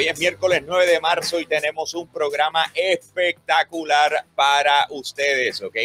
hoy es miércoles 9 de marzo y tenemos un programa espectacular para ustedes, ¿ok?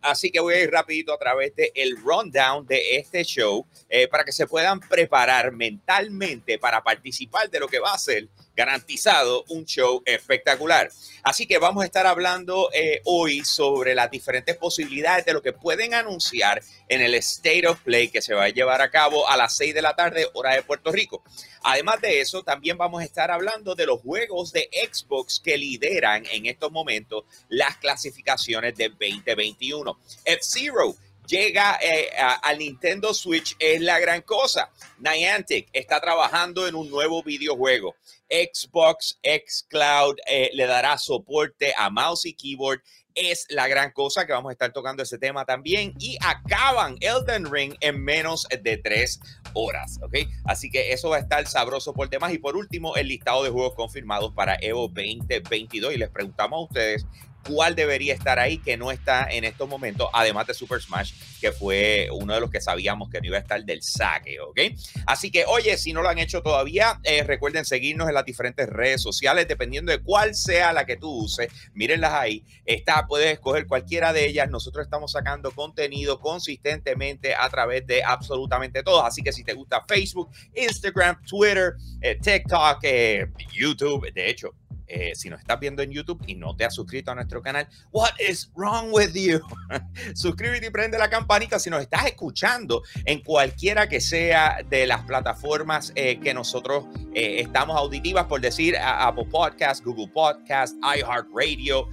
Así que voy a ir rapidito a través del el rundown de este show eh, para que se puedan preparar mentalmente para participar de lo que va a ser garantizado un show espectacular. Así que vamos a estar hablando eh, hoy sobre las diferentes posibilidades de lo que pueden anunciar en el State of Play que se va a llevar a cabo a las 6 de la tarde, hora de Puerto Rico. Además de eso, también vamos a estar hablando de los juegos de Xbox que lideran en estos momentos las clasificaciones de 2021. F-Zero llega eh, al Nintendo Switch es la gran cosa. Niantic está trabajando en un nuevo videojuego. Xbox X Cloud eh, le dará soporte a mouse y keyboard. Es la gran cosa que vamos a estar tocando ese tema también. Y acaban Elden Ring en menos de tres horas, ¿ok? Así que eso va a estar sabroso por demás. Y por último, el listado de juegos confirmados para Evo 2022. Y les preguntamos a ustedes cuál debería estar ahí que no está en estos momentos, además de Super Smash, que fue uno de los que sabíamos que no iba a estar del saque, ¿ok? Así que, oye, si no lo han hecho todavía, eh, recuerden seguirnos en las diferentes redes sociales, dependiendo de cuál sea la que tú uses, mírenlas ahí, está, puedes escoger cualquiera de ellas, nosotros estamos sacando contenido consistentemente a través de absolutamente todos, así que si te gusta Facebook, Instagram, Twitter, eh, TikTok, eh, YouTube, de hecho, eh, si nos estás viendo en YouTube y no te has suscrito a nuestro canal, what is wrong with you? Suscríbete y prende la campanita si nos estás escuchando en cualquiera que sea de las plataformas eh, que nosotros eh, estamos auditivas, por decir Apple Podcast, Google Podcast, iHeartRadio,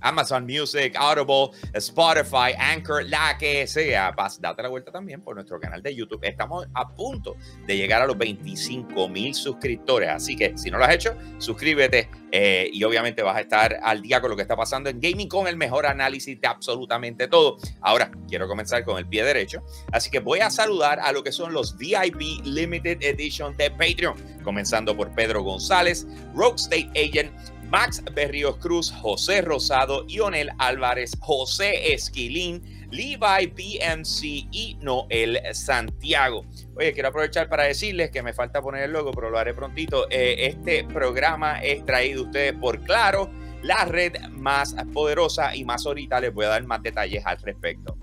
Amazon Music, Audible, Spotify, Anchor, la que sea. Vas, date la vuelta también por nuestro canal de YouTube. Estamos a punto de llegar a los 25 mil suscriptores. Así que si no lo has hecho, suscríbete eh, y obviamente vas a estar al día con lo que está pasando en gaming con el mejor análisis de absolutamente todo. Ahora, quiero comenzar con el pie derecho. Así que voy a saludar a lo que son los VIP Limited Edition de Patreon. Comenzando por Pedro González, Rogue State Agent. Max Berrios Cruz, José Rosado, Ionel Álvarez, José Esquilín, Levi BMC y Noel Santiago. Oye, quiero aprovechar para decirles que me falta poner el logo, pero lo haré prontito. Eh, este programa es traído a ustedes por Claro, la red más poderosa y más ahorita les voy a dar más detalles al respecto.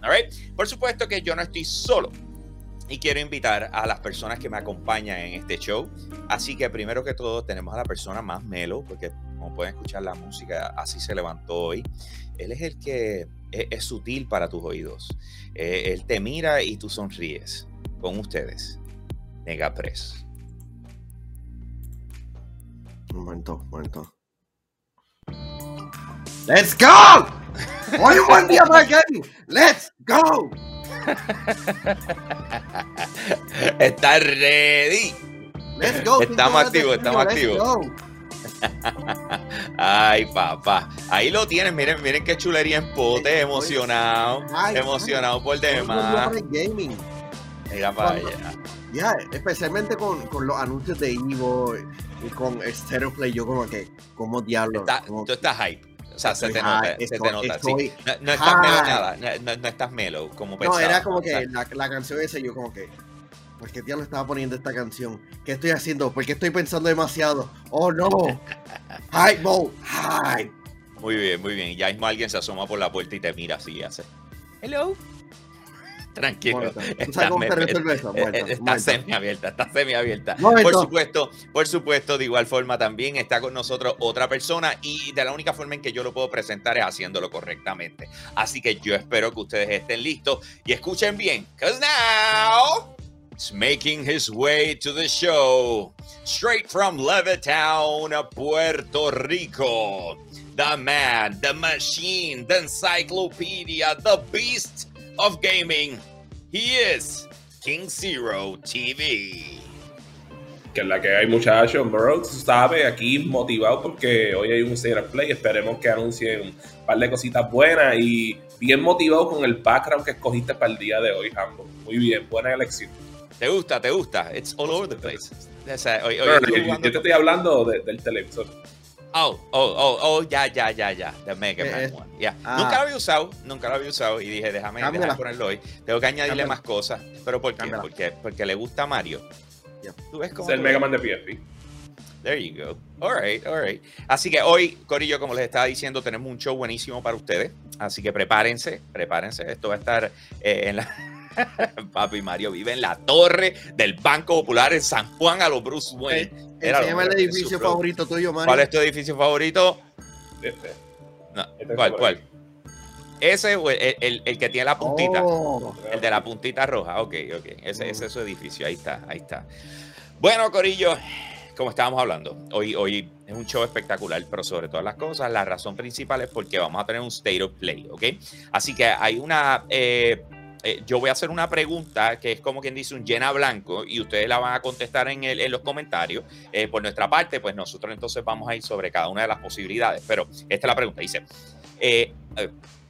Por supuesto que yo no estoy solo. Y quiero invitar a las personas que me acompañan en este show. Así que primero que todo tenemos a la persona más melo, porque como pueden escuchar la música, así se levantó hoy. Él es el que es, sutil para tus oídos. Eh, él te mira y tú sonríes. Con ustedes, Negapress. Un momento, un momento. ¡Let's go! Hoy un día ¡Let's go! Está ready. Let's go. Estamos activos, estamos activos. Ay, papá. Ahí lo tienen. Miren, miren qué chulería en pote. Emocionado. emocionado por demás. gaming. Mira para allá. Ya, especialmente con, con, los anuncios de Evo y con Stereo Play. Yo, como que, como diablo. Tú estás hype. O sea, se te nota, se te nota. sí. no, estás melo nada, no, estás melo como pensaba. No, era como que la, la, canción esa, yo como que, ¿por qué tío estaba poniendo esta canción? ¿Qué estoy haciendo? ¿Por qué estoy pensando demasiado? ¡Oh, no! ¡Hype mode! ¡Hype! Muy bien, muy bien. Ya mismo alguien se asoma por la puerta y te mira así y hace, ¡Hello! Tranquilo. está, está semiabierta, está semiabierta. Por supuesto, por supuesto, de igual forma también está con nosotros otra persona y de la única forma en que yo lo puedo presentar es haciéndolo correctamente. Así que yo espero que ustedes estén listos y escuchen bien. Cause now it's making his way to the show straight from Levittown, Puerto Rico. The man, the machine, the encyclopedia, the beast of gaming. He is King Zero TV. Que es la que hay muchachos, bro, tú sabes, aquí motivado porque hoy hay un State Play, esperemos que anuncien un par de cositas buenas y bien motivado con el background que escogiste para el día de hoy, Hambo. Muy bien, buena elección. ¿Te gusta? ¿Te gusta? It's all over the place. O sea, hoy- hoy yo, te estoy hablando de- del televisor. Oh, oh, oh, oh, ya, ya, ya, ya. The Mega Man Eh, eh. One. Ya. Ah. Nunca lo había usado, nunca lo había usado y dije, déjame, déjame ponerlo hoy. Tengo que añadirle Cámbiala. más cosas. ¿Pero por qué? Porque, porque le gusta a Mario. ¿Tú ves cómo Es el Mega? Man de PSP. There you go. All right, all right. Así que hoy, Corillo, como les estaba diciendo, tenemos un show buenísimo para ustedes. Así que prepárense, prepárense. Esto va a estar eh, en la. Papi Mario vive en la torre del Banco Popular en San Juan a los Bruce Wayne. Era lo Enséñame el mejor, edificio su pro- favorito tuyo, Mario. ¿Cuál es tu edificio favorito? Este. No, Este ¿Cuál, cuál? Ese o el, el- el que tiene la puntita. Oh, El de la puntita roja. Ok, ok. Ese, ese es su edificio. Ahí está, ahí está. Bueno, Corillo, como estábamos hablando, hoy, hoy es un show espectacular, pero sobre todas las cosas, la razón principal es porque vamos a tener un state of play, ¿ok? Así que hay una. eh, eh, yo voy a hacer una pregunta que es como quien dice un llena blanco y ustedes la van a contestar en, el- los comentarios. Eh, por nuestra parte, pues nosotros entonces vamos a ir sobre cada una de las posibilidades. Pero esta es la pregunta. Dice, eh,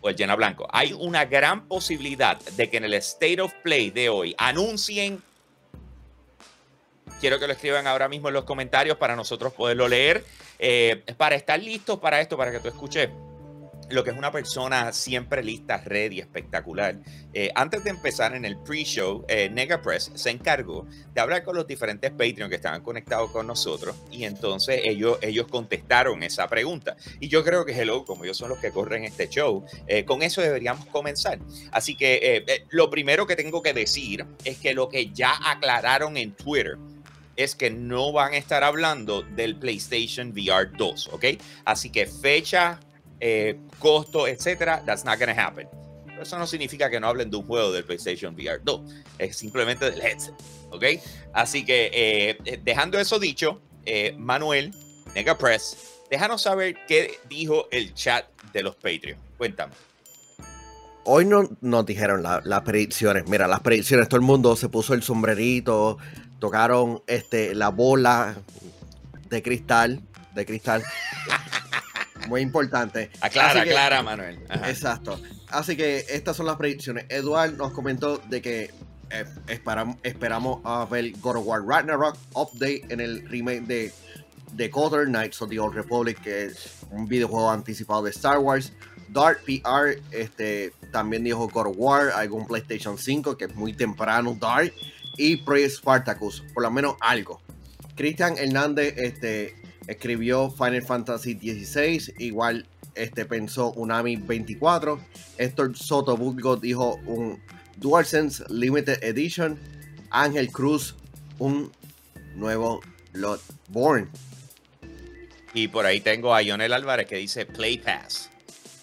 o el llena blanco. Hay una gran posibilidad de que en el State of Play de hoy anuncien. Quiero que lo escriban ahora mismo en los comentarios para nosotros poderlo leer. Para estar listos para esto, para que tú escuches lo que es una persona siempre lista, ready, espectacular. Eh, antes de empezar en el pre-show, eh, Negapress se encargó de hablar con los diferentes Patreon que estaban conectados con nosotros y entonces ellos, ellos contestaron esa pregunta. Y yo creo que, hello, como ellos son los que corren este show, eh, con eso deberíamos comenzar. Así que eh, lo primero que tengo que decir es que lo que ya aclararon en Twitter es que no van a estar hablando del PlayStation VR 2, ¿ok? Así que fecha, eh, costo, etcétera, that's not gonna happen. Pero eso no significa que no hablen de un juego del PlayStation VR 2, es simplemente del headset, ¿ok? Así que eh, eh, dejando eso dicho, eh, Manuel, Negapress, déjanos saber qué dijo el chat de los Patreon. Cuéntame. Hoy no nos dijeron la- las predicciones. Mira, las predicciones, todo el mundo se puso el sombrerito, tocaron este, la bola de cristal, de cristal. Muy importante. Aclara, que- aclara, Manuel. Ajá. Exacto. Así que estas son las predicciones. Eduard nos comentó de que eh, esperam- esperamos a ver God of War Ragnarok update en el remake de The Cotter Knights of the Old Republic, que es un videojuego anticipado de Star Wars. Dark PR este, también dijo God of War, algún PlayStation 5, que es muy temprano, Dark. Y Project Spartacus, por lo menos algo. Cristian Hernández este, escribió Final Fantasy XVI, igual este, pensó Unami 24. Héctor Soto Burgos dijo un DualSense Limited Edition. Ángel Cruz, un nuevo Bloodborne. Y por ahí tengo a Ionel Álvarez que dice Play Pass.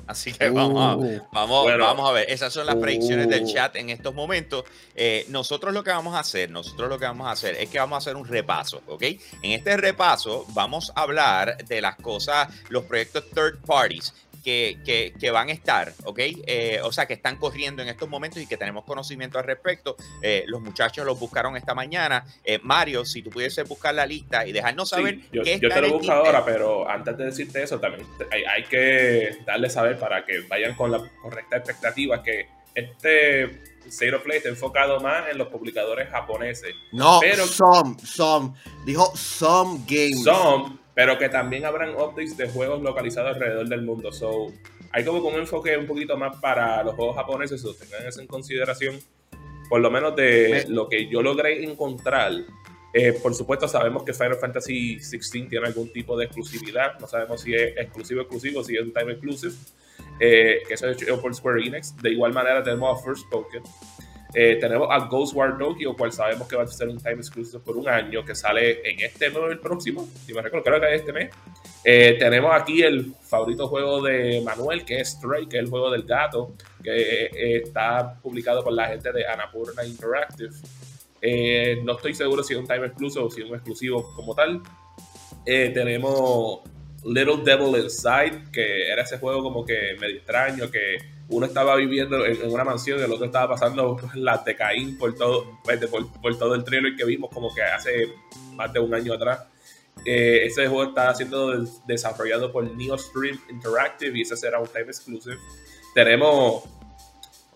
Así que vamos a, Uh, Vamos, Bueno. vamos a ver, esas son las predicciones del Uh. chat en estos momentos. Eh, nosotros lo que vamos a hacer, nosotros lo que vamos a hacer es que vamos a hacer un repaso, ¿ok? En este repaso vamos a hablar de las cosas, los proyectos third parties que, que, que van a estar, ¿ok? Eh, o sea, que están corriendo en estos momentos y que tenemos conocimiento al respecto. Eh, los muchachos los buscaron esta mañana. Eh, Mario, si tú pudieses buscar la lista y dejarnos saber Sí, yo, qué yo está te lo busco ahora, pero antes de decirte eso, también hay, hay que darle saber para que vayan con la correcta expectativa que este Zero Play está enfocado más en los publicadores japoneses. no, Pero- some, some. Dijo some games. Son, pero que también habrán updates de juegos localizados alrededor del mundo. So, hay como un enfoque un poquito más para los juegos japoneses, so, tengan eso en consideración. Por lo menos de lo que yo logré encontrar. Eh, por supuesto, sabemos que Final Fantasy XVI tiene algún tipo de exclusividad. No sabemos si es exclusivo exclusivo, si es un time exclusive. Eh, que eso es hecho por Square Enix. De igual manera, tenemos a First Pokémon. Eh, tenemos a Ghostwire Tokyo, cual sabemos que va a ser un time exclusive por un año, que sale en este mes o el próximo, si me recuerdo, creo que es este mes. Eh, tenemos aquí el favorito juego de Manuel, que es Stray, que es el juego del gato, que eh, está publicado por la gente de Annapurna Interactive. Eh, no estoy seguro si es un time exclusive o si es un exclusivo como tal. Eh, tenemos Little Devil Inside, que era ese juego como que medio extraño, que uno estaba viviendo en, una mansión y el otro estaba pasando las de por todo, pues, por, por todo el trailer que vimos como que hace más de un año atrás. Eh, ese juego está siendo des- desarrollado por NeoStream Interactive y ese será un time exclusive. Tenemos,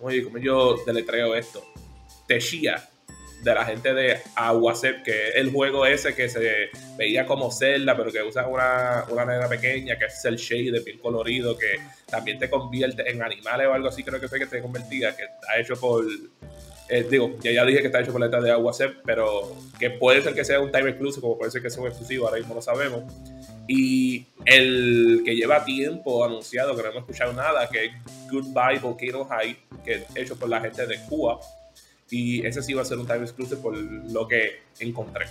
oye, como yo deletreo esto, Teshia de la gente de Aguacep, que es el juego ese que se veía como Zelda, pero que usa una, una nena pequeña, que es el shade, piel colorido, que también te convierte en animales o algo así, creo que fue que te convertía, que está hecho por. eh, digo, ya, ya dije que está hecho por la de Aguacep, pero que puede ser que sea un time exclusive, como puede ser que sea un exclusivo, ahora mismo no sabemos. Y el que lleva tiempo anunciado, que no hemos escuchado nada, que es Goodbye Volcano High, que es hecho por la gente de Cuba. Y ese sí va a ser un time exclusive por lo que encontré.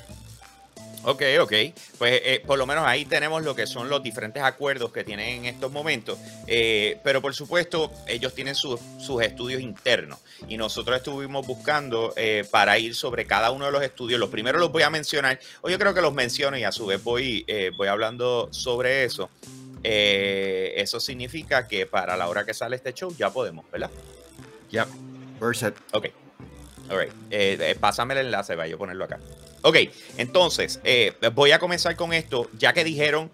Ok, ok. Pues eh, por lo menos ahí tenemos lo que son los diferentes acuerdos que tienen en estos momentos. Eh, pero por supuesto, ellos tienen sus- sus estudios internos. Y nosotros estuvimos buscando eh, para ir sobre cada uno de los estudios. Los primeros los voy a mencionar. O yo creo que los menciono y a su vez voy, eh, voy hablando sobre eso. Eh, eso significa que para la hora que sale este show ya podemos, ¿verdad? Yep. Verset. Ok. All right. Eh, eh, pásame el enlace, vaya a ponerlo acá. Ok, entonces, eh, voy a comenzar con esto, ya que dijeron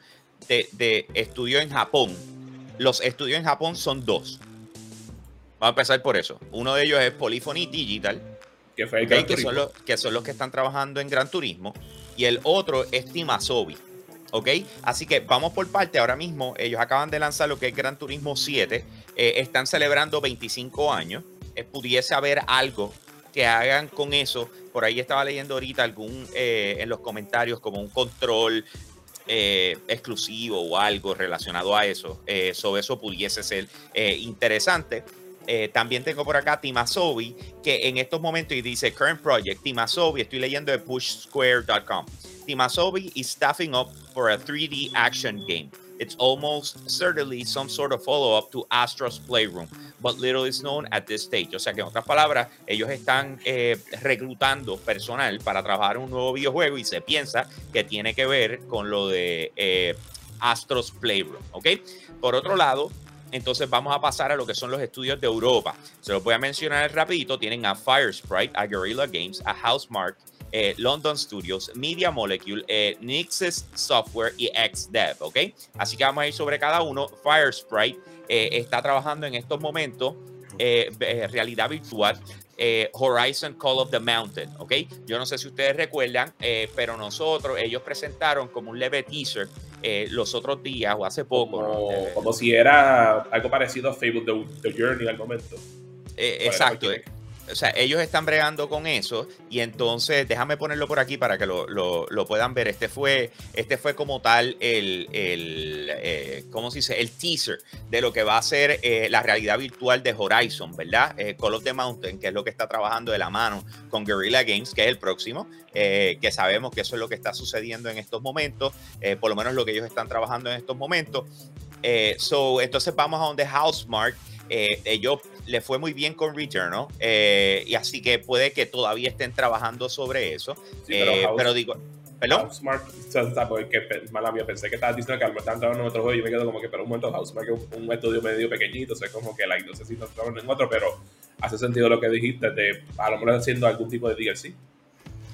de, de estudio en Japón. Los estudios en Japón son dos. Vamos a empezar por eso. Uno de ellos es Polyphony Digital, Que fue el ok, Gran que, son los, que son los que están trabajando en Gran Turismo. Y el otro es Timasobi. ¿Ok? Así que vamos por parte. Ahora mismo ellos acaban de lanzar lo que es Gran Turismo 7. Eh, están celebrando 25 años. Eh, pudiese haber algo que hagan con eso. Por ahí estaba leyendo ahorita algún eh, en los comentarios como un control eh, exclusivo o algo relacionado a eso. Eh, sobre eso pudiese ser interesante. También tengo por acá Timasobi, que en estos momentos y dice Current Project, Timasobi, estoy leyendo de pushsquare.com. Timasobi is staffing up for a 3D action game. It's almost certainly some sort of follow-up to Astro's Playroom, but little is known at this stage. O sea que en otras palabras, ellos están eh, reclutando personal para trabajar un nuevo videojuego y se piensa que tiene que ver con lo de eh, Astro's Playroom, ¿ok? Por otro lado, entonces vamos a pasar a lo que son los estudios de Europa. Se los voy a mencionar rapidito. Tienen a Firesprite, a Guerrilla Games, a Housemark, eh, London Studios, Media Molecule, eh, Nixes Software y XDev, ¿ok? Así que vamos a ir sobre cada uno. Firesprite eh, está trabajando en estos momentos eh, eh, realidad virtual. Horizon Call of the Mountain, ¿ok? Yo no sé si ustedes recuerdan, pero nosotros, ellos presentaron como un leve teaser eh, los otros días o hace poco. Como, como si era algo parecido a Facebook The, The Journey al momento. Eh, exacto. O sea, ellos están bregando con eso y entonces déjame ponerlo por aquí para que lo, lo- lo puedan ver. Este fue, este fue como tal el, el eh, ¿cómo se dice? El teaser de lo que va a ser eh, la realidad virtual de Horizon, ¿verdad? Eh, Call of the Mountain, que es lo que está trabajando de la mano con Guerrilla Games, que es el próximo, eh, que sabemos que eso es lo que está sucediendo en estos momentos, eh, por lo menos lo que ellos están trabajando en estos momentos. Eh, so, entonces vamos a donde Housemark. Eh, ellos le fue muy bien con Returnal eh, y así que puede que todavía estén trabajando sobre eso. Sí, Eh, pero pero, House- digo, ¿perdón? Housemark, mala mía, pensé que estabas diciendo que a lo mejor estaban trabajando en otro juego y yo me quedo como que, pero un momento, Housemark es un, un estudio medio pequeñito, o sea, como que, like, no sé si están trabajando en otro, pero hace sentido lo que dijiste de a lo mejor haciendo algún tipo de DLC.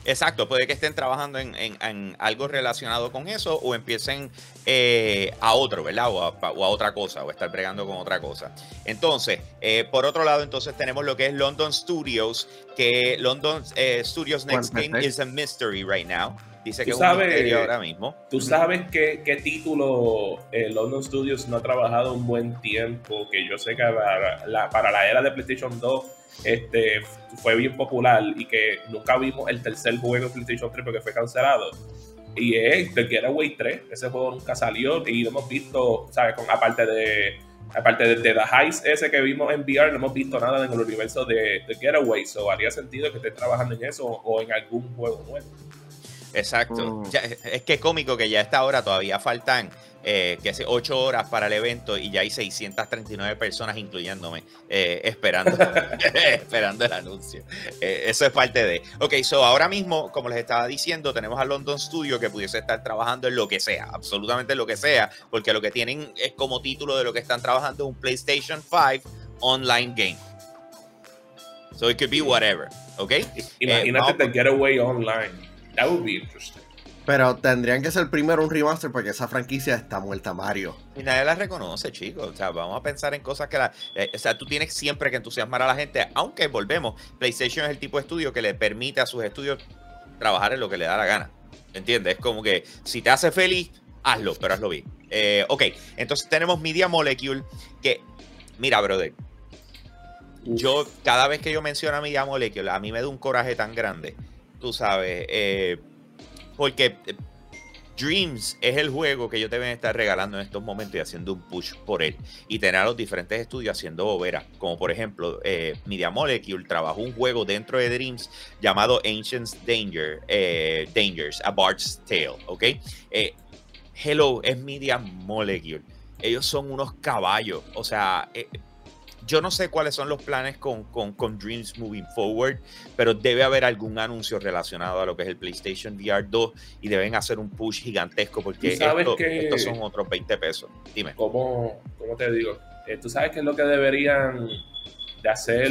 Exacto, puede que estén trabajando en, en- en algo relacionado con eso o empiecen eh, a otro, ¿verdad? O a, o a otra cosa, o estar bregando con otra cosa. Entonces, eh, por otro lado, entonces tenemos lo que es London Studios, que London eh, Studios Next Game is a mystery right now. Dice que Tú es un sabes- misterio ahora mismo. ¿Tú sabes qué, qué título eh, London Studios no ha trabajado un buen tiempo? Que yo sé que para la, para la era de PlayStation 2 este, fue bien popular y que nunca vimos el tercer juego de PlayStation 3 porque fue cancelado. Y es The Getaway 3. Ese juego nunca salió y lo hemos visto, ¿sabes? Con, aparte de aparte de, de The Heist ese que vimos en VR, no hemos visto nada en el universo de The Getaway. So haría sentido que esté trabajando en eso o en algún juego nuevo. Exacto. Mm. Ya, es que es cómico que ya a esta hora todavía faltan eh, que hace 8 horas para el evento y ya hay 639 personas, incluyéndome, eh, esperando, esperando el anuncio. Eh, eso es parte de. Ok, so ahora mismo, como les estaba diciendo, tenemos a London Studio que pudiese estar trabajando en lo que sea, absolutamente lo que sea, porque lo que tienen es como título de lo que están trabajando un PlayStation 5 online game. So it could be whatever, ¿ok? Imagínate vamos The Getaway Online. That would be interesting. Pero tendrían que ser primero un remaster porque esa franquicia está muerta, Mario. Y nadie la reconoce, chicos. O sea, vamos a pensar en cosas que la. eh, o sea, tú tienes siempre que entusiasmar a la gente, aunque volvemos. PlayStation es el tipo de estudio que le permite a sus estudios trabajar en lo que le da la gana. ¿Entiendes? Es como que si te hace feliz, hazlo, pero hazlo bien. Eh, ok, entonces tenemos Media Molecule, que. Mira, brother. Yo, cada vez que yo menciono a Media Molecule, a mí me da un coraje tan grande. Tú sabes. eh, porque eh, Dreams es el juego que ellos deben estar regalando en estos momentos y haciendo un push por él. Y tener a los diferentes estudios haciendo boberas. Como por ejemplo, eh, Media Molecule trabajó un juego dentro de Dreams llamado Ancients Danger, Dangers, A Bard's Tale. ¿Ok? Hello, es Media Molecule. Ellos son unos caballos. O sea, yo no sé cuáles son los planes con, con, con, Dreams moving forward, pero debe haber algún anuncio relacionado a lo que es el PlayStation VR 2 y deben hacer un push gigantesco porque esto, que, estos son otros 20 pesos. Dime. ¿Cómo, cómo te digo? Eh, ¿Tú sabes qué es lo que deberían de hacer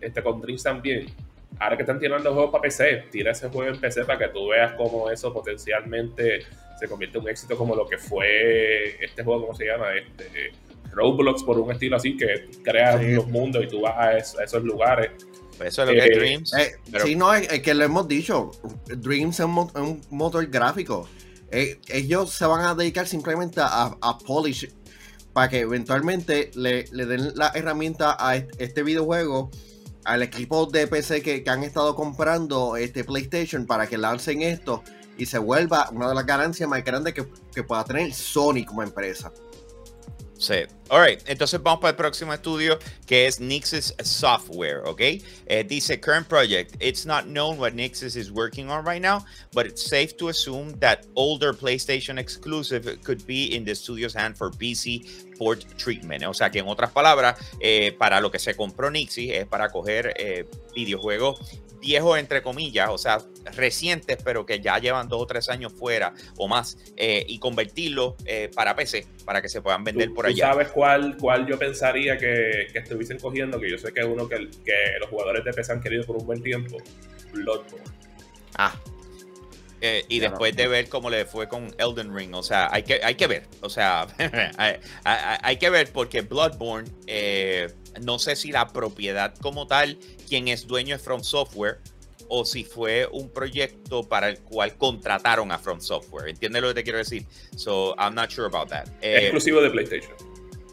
este, con Dreams también? Ahora que están tirando juegos para PC, tira ese juego en PC para que tú veas cómo eso potencialmente se convierte en un éxito como lo que fue este juego, ¿cómo se llama? Este, Roblox por un estilo así que creas sí. los mundos y tú vas a, es, a esos lugares. Eso es lo que es Dreams. Eh, pero... Sí, no, es, es, que lo hemos dicho. Dreams es un, un motor gráfico. Eh, ellos se van a dedicar simplemente a, a polish para que eventualmente le, le, den la herramienta a este videojuego al equipo de PC que, que, han estado comprando este PlayStation para que lancen esto y se vuelva una de las ganancias más grandes que, que pueda tener Sony como empresa. Sí. Alright, entonces vamos para el próximo estudio que es Nixis Software, ¿ok? Eh, dice, current project, it's not known what Nixis is working on right now, but it's safe to assume that older PlayStation exclusive could be in the studio's hand for PC port treatment. O sea que en otras palabras, eh, para lo que se compró Nixis es para coger eh, videojuegos viejos entre comillas, o sea, recientes, pero que ya llevan dos o tres años fuera o más, eh, y convertirlos para PC, para que se puedan vender ¿Tú, por allá. ¿Tú sabes cuál, cuál yo pensaría que, que, estuviesen cogiendo? Que yo sé que es uno que, que, los jugadores de PC han querido por un buen tiempo. Bloodborne. Ah. Eh, y claro. después de ver cómo le fue con Elden Ring, o sea, hay que, hay que ver, o sea, hay, hay, hay, que ver porque Bloodborne, eh, no sé si la propiedad como tal, quien es dueño es From Software, o si fue un proyecto para el cual contrataron a From Software. ¿Entiendes lo que te quiero decir? So, I'm not sure about that. Eh, exclusivo de PlayStation.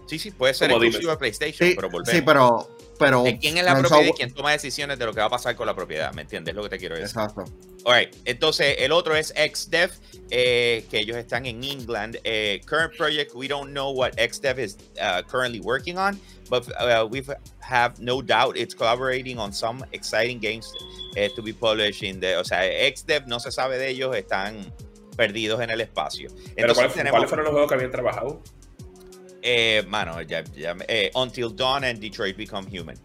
Sí, sí, puede ser exclusivo de PlayStation, sí, pero volvemos. Sí, pero... pero ¿Quién es la propiedad y quién toma decisiones de lo que va a pasar con la propiedad? ¿Me entiendes lo que te quiero decir? Exacto. Alright, entonces el otro es XDev, eh, que ellos están en England. Eh, current project, we don't know what XDev is uh, currently working on, but uh, we have no doubt it's collaborating on some exciting games uh, to be published in the. O sea, XDev no se sabe de ellos, están perdidos en el espacio. Pero ¿cuáles, tenemos, ¿cuáles fueron los juegos que habían trabajado? Eh, mano, ya, ya, eh, Until Dawn and Detroit Become Human.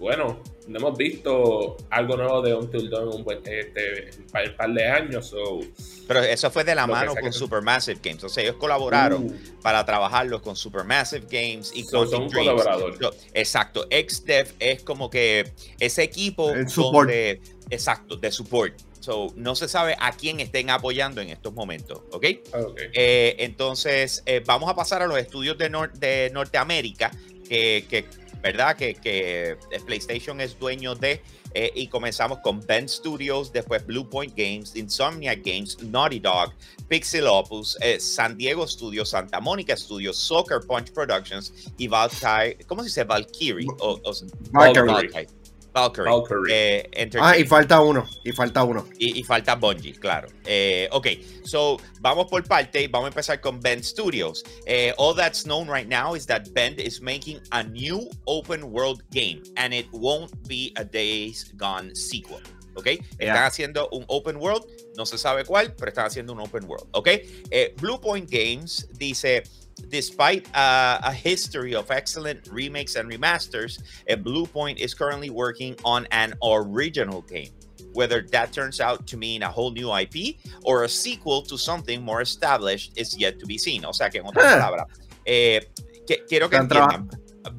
Bueno, no hemos visto algo nuevo de Until Dawn un buen, este, un par de años. So, Pero eso fue de la mano con Supermassive Games. O sea, ellos colaboraron uh, para trabajarlos con Supermassive Games y so, con son colaboradores. So, exacto. XDev es como que ese equipo El support. donde, exacto, de support. So, no se sabe a quién estén apoyando en estos momentos, ¿ok? okay. Eh, entonces, eh, vamos a pasar a los estudios de, nor de Norteamérica, que, que ¿verdad? Que, que, PlayStation es dueño de, eh, y comenzamos con Ben Studios, después Blue Point Games, Insomniac Games, Naughty Dog, Pixel Opus, eh, San Diego Studios, Santa Mónica Studios, Soccer Punch Productions y Valkyrie, ¿cómo se dice? Valkyrie. O, o, Valkyrie. Valkyrie. Valkyrie. Valkyrie. Eh, ah, y falta uno. Y falta uno. Y, y falta Bungie, claro. Eh, ok, so vamos por parte. Vamos a empezar con Bend Studios. Uh, all that's known right now is that Bend is making a new open world game, and it won't be a Days Gone sequel. ¿ok? Yeah. Están haciendo un open world, no se sabe cuál, pero están haciendo un open world, ¿ok? Eh, Blue Point Games dice, despite uh, a history of excellent remakes and remasters, Blue Point is currently working on an original game. Whether that turns out to mean a whole new IP or a sequel to something more established is yet to be seen. O sea que en otras Huh. palabras, eh, que- quiero que entiendan.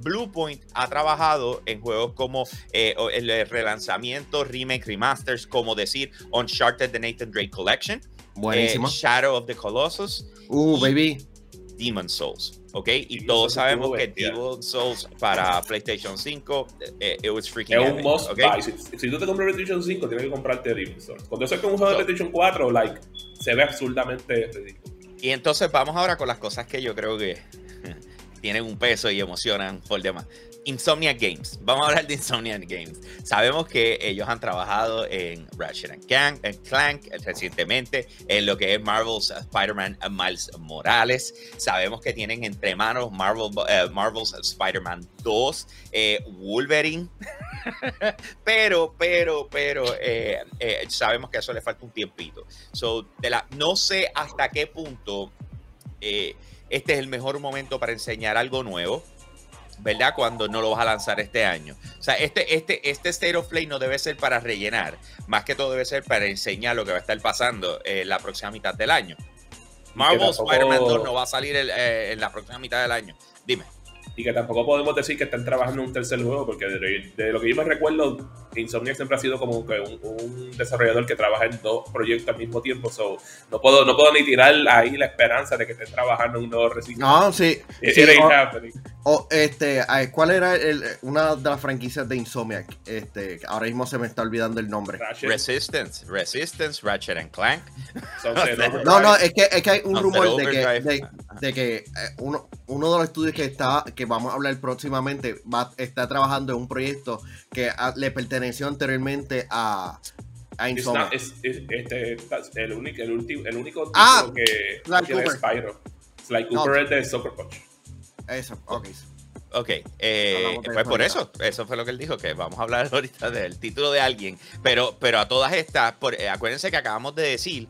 Bluepoint ha trabajado en juegos como eh, el relanzamiento, remake, remasters, como decir Uncharted The Nathan Drake Collection, Buenísimo. eh, Shadow of the Colossus, uh, y- baby. Demon Souls, ¿ok? Y Demon todos sabemos que. Demon Souls para PlayStation 5, eh, it was freaking Es un must ¿ok? buy. Si, si tú te compras PlayStation 5, tienes que comprarte Demon's Souls. Cuando eso es con un juego de PlayStation 4, like, se ve absurdamente ridículo. Y entonces vamos ahora con las cosas que yo creo que tienen un peso y emocionan por demás. Insomniac Games. Vamos a hablar de Insomniac Games. Sabemos que ellos han trabajado en Ratchet and Clank, en Clank eh, recientemente, en lo que es Marvel's Spider-Man eh, Miles Morales. Sabemos que tienen entre manos Marvel, eh, Marvel's Spider-Man 2, eh, Wolverine. pero, pero, pero, eh, eh, sabemos que eso le falta un tiempito. So, de la, no sé hasta qué punto eh, este es el mejor momento para enseñar algo nuevo, ¿verdad? Cuando no lo vas a lanzar este año. O sea, este, este, este State of Play no debe ser para rellenar, más que todo debe ser para enseñar lo que va a estar pasando en la próxima mitad del año. Marvel tampoco- Spider-Man 2 no va a salir el- eh, en la próxima mitad del año. Dime. Y que tampoco podemos decir que están trabajando en un tercer juego, porque de, de lo que yo me recuerdo, Insomniac siempre ha sido como que un, un desarrollador que trabaja en dos proyectos al mismo tiempo. So, no, puedo, no puedo ni tirar ahí la esperanza de que estén trabajando en un nuevo recinto. No, sí. It- sí, it ain't o- este, ¿Cuál era el- una de las franquicias de Insomniac? Este, ahora mismo se me está olvidando el nombre. Ratchet, Resistance, Resistance, Ratchet and Clank. No, no, es que, es que hay un rumor de que, de que eh, uno, uno de los estudios que está que vamos a hablar próximamente va, está trabajando en un proyecto que a- le perteneció anteriormente a, a not- es- es- este, el único, el último, el único título Ah, que Cooper. Spyro. Sly No. Cooper es de Soccer Punch. Eso, ok. Ok, eh, pues por eso eso, eso fue lo que él dijo, que vamos a hablar ahorita del título de alguien, pero, pero a todas estas, por- eh, acuérdense que acabamos de decir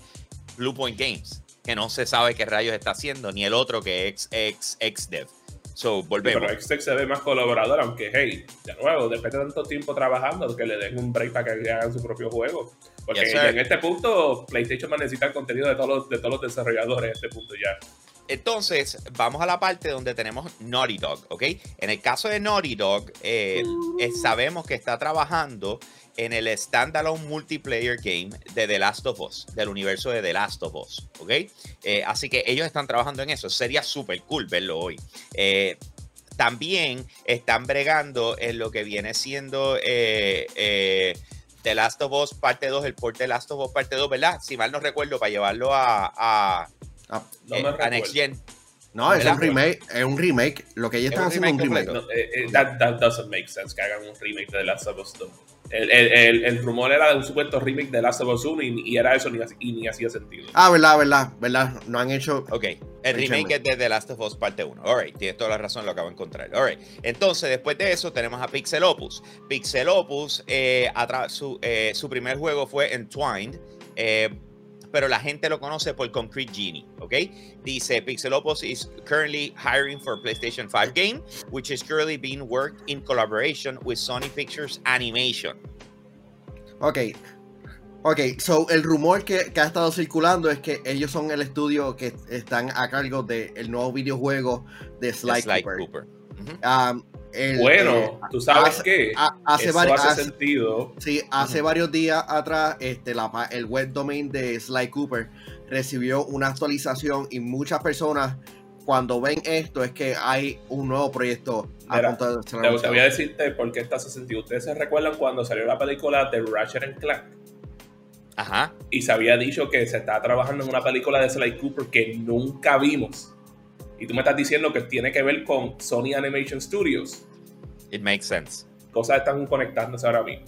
Blue Point Games, que no se sabe qué rayos está haciendo, ni el otro que es ex, ex dev. So, volvemos. Pero Xtech se ve más colaborador, aunque, hey, de nuevo, después de tanto tiempo trabajando, que le den un break para que hagan su propio juego. Porque Yes, en este punto, PlayStation va a necesitar el contenido de todos los, de todos los desarrolladores en este punto ya. Entonces, vamos a la parte donde tenemos Naughty Dog, ¿ok? En el caso de Naughty Dog, eh, eh, sabemos que está trabajando en el standalone multiplayer game de The Last of Us, del universo de The Last of Us, ¿ok? Eh, así que ellos están trabajando en eso. Sería súper cool verlo hoy. Eh, también están bregando en lo que viene siendo eh, eh, The Last of Us parte 2, el port de The Last of Us parte 2, ¿verdad? Si mal no recuerdo, para llevarlo a, a, Ah, No eh, a. Next Gen. no, es un remake, es un remake. Lo que ellos Es están un haciendo es un remake remake. completo. No, eh, eh, that, that doesn't make sense que hagan un remake de The Last of Us 2. El, el, el, el rumor era de un supuesto remake de The Last of Us 1 y, y era eso ni, así- y ni hacía sentido. Ah, verdad, verdad, verdad. No han hecho. Ok, el Échame. remake es de The Last of Us parte 1. Alright, tienes toda la razón, lo acabo de encontrar. Alright, entonces después de eso tenemos a Pixel Opus. Pixel Opus, eh, su, eh, su primer juego fue Entwined, eh, pero la gente lo conoce por Concrete Genie, ¿ok? Dice Pixel Opus is currently hiring for PlayStation 5 game, which is currently being worked in collaboration with Sony Pictures Animation. Ok. Ok, so el rumor que, que ha estado circulando es que ellos son el estudio que están a cargo del nuevo videojuego de Sly, Sly Cooper. Um, el- Bueno, eh, tú sabes hace- que ha- hace eso hace hace- sentido. Sí, hace varios días atrás, este, la, el web domain de Sly Cooper recibió una actualización y muchas personas cuando ven esto es que hay un nuevo proyecto a Mira, punto de Te, te voy a decirte por qué esto hace sentido. Ustedes se recuerdan cuando salió la película de Ratchet and Clank Ajá. y se había dicho que se estaba trabajando en una película de Sly Cooper que nunca vimos. Y tú me estás diciendo que tiene que ver con Sony Animation Studios. It makes sense. Cosas están conectándose ahora mismo.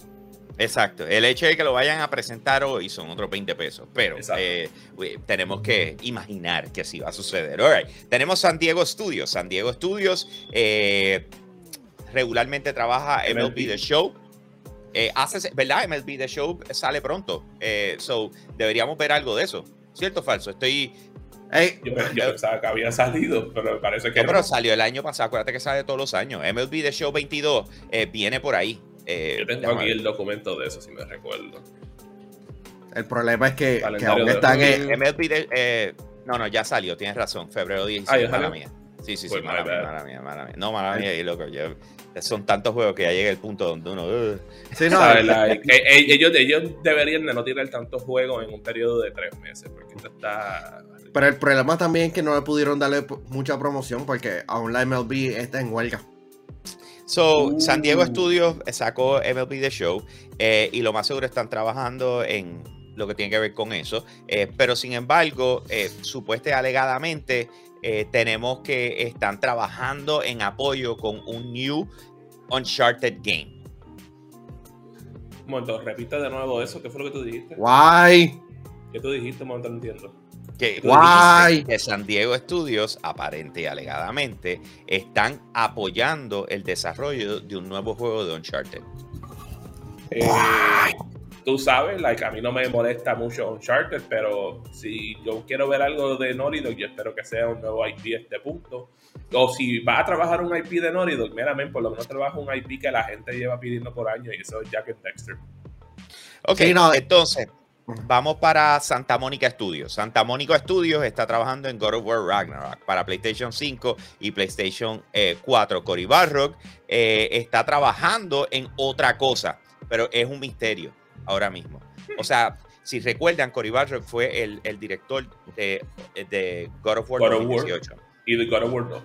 Exacto. El hecho de que lo vayan a presentar hoy son otros 20 pesos, pero eh, tenemos que imaginar que así va a suceder. All right. Tenemos San Diego Studios. San Diego Studios eh, regularmente trabaja MLB, MLB. The Show. Eh, hace, ¿Verdad? MLB The Show sale pronto. So, deberíamos ver algo de eso. ¿Cierto o falso? Estoy. Yo, yo pensaba que había salido, pero me parece que No, no. pero salió el año pasado. Acuérdate que sale todos los años. MLB The Show 22 eh, viene por ahí. Eh, Yo tengo aquí el documento de eso, si me recuerdo. el problema es que, aún están en, MLB de- eh, no, no, ya salió, tienes razón. Febrero 16, Ah, mala mía. Sí, sí, sí, Pues, mala mía, mala mía, mala mía. No, mala mía, y loco, yo- son tantos juegos que ya llega el punto donde uno... Sí, no, eh, Like, eh, eh, ellos, ellos deberían de no tirar tantos juegos en un periodo de tres meses, porque esto está... pero el problema también es que no le pudieron darle mucha promoción porque aún la MLB está en huelga. So, Uh. San Diego Studios sacó MLB The Show eh, y lo más seguro están trabajando en lo que tiene que ver con eso. Eh, pero sin embargo, eh, supuestamente alegadamente, eh, tenemos que están trabajando en apoyo con un new Uncharted game. Un momento, repite de nuevo eso, ¿qué fue lo que tú dijiste? Guay. ¿Qué tú dijiste? Un momento, no entiendo. Que, Guay. dice que San Diego Studios, aparente y alegadamente, están apoyando el desarrollo de un nuevo juego de Uncharted. Eh, tú sabes, like, a mí no me molesta mucho Uncharted, pero si yo quiero ver algo de Naughty Dog, yo espero que sea un nuevo IP a este punto. O si va a trabajar un IP de Naughty Dog, mira, men, por lo menos trabaja un IP que la gente lleva pidiendo por años y eso es Jack and Dexter. Ok, Sí, no, entonces. Vamos para Santa Mónica Studios. Santa Mónica Studios está trabajando en God of War Ragnarok para PlayStation 5 y PlayStation eh, 4. Cory Barrock eh, está trabajando en otra cosa, pero es un misterio ahora mismo. O sea, si recuerdan, Cory Barrock fue el, el director de, de God of War God of War. 2018. Y de God of War 2.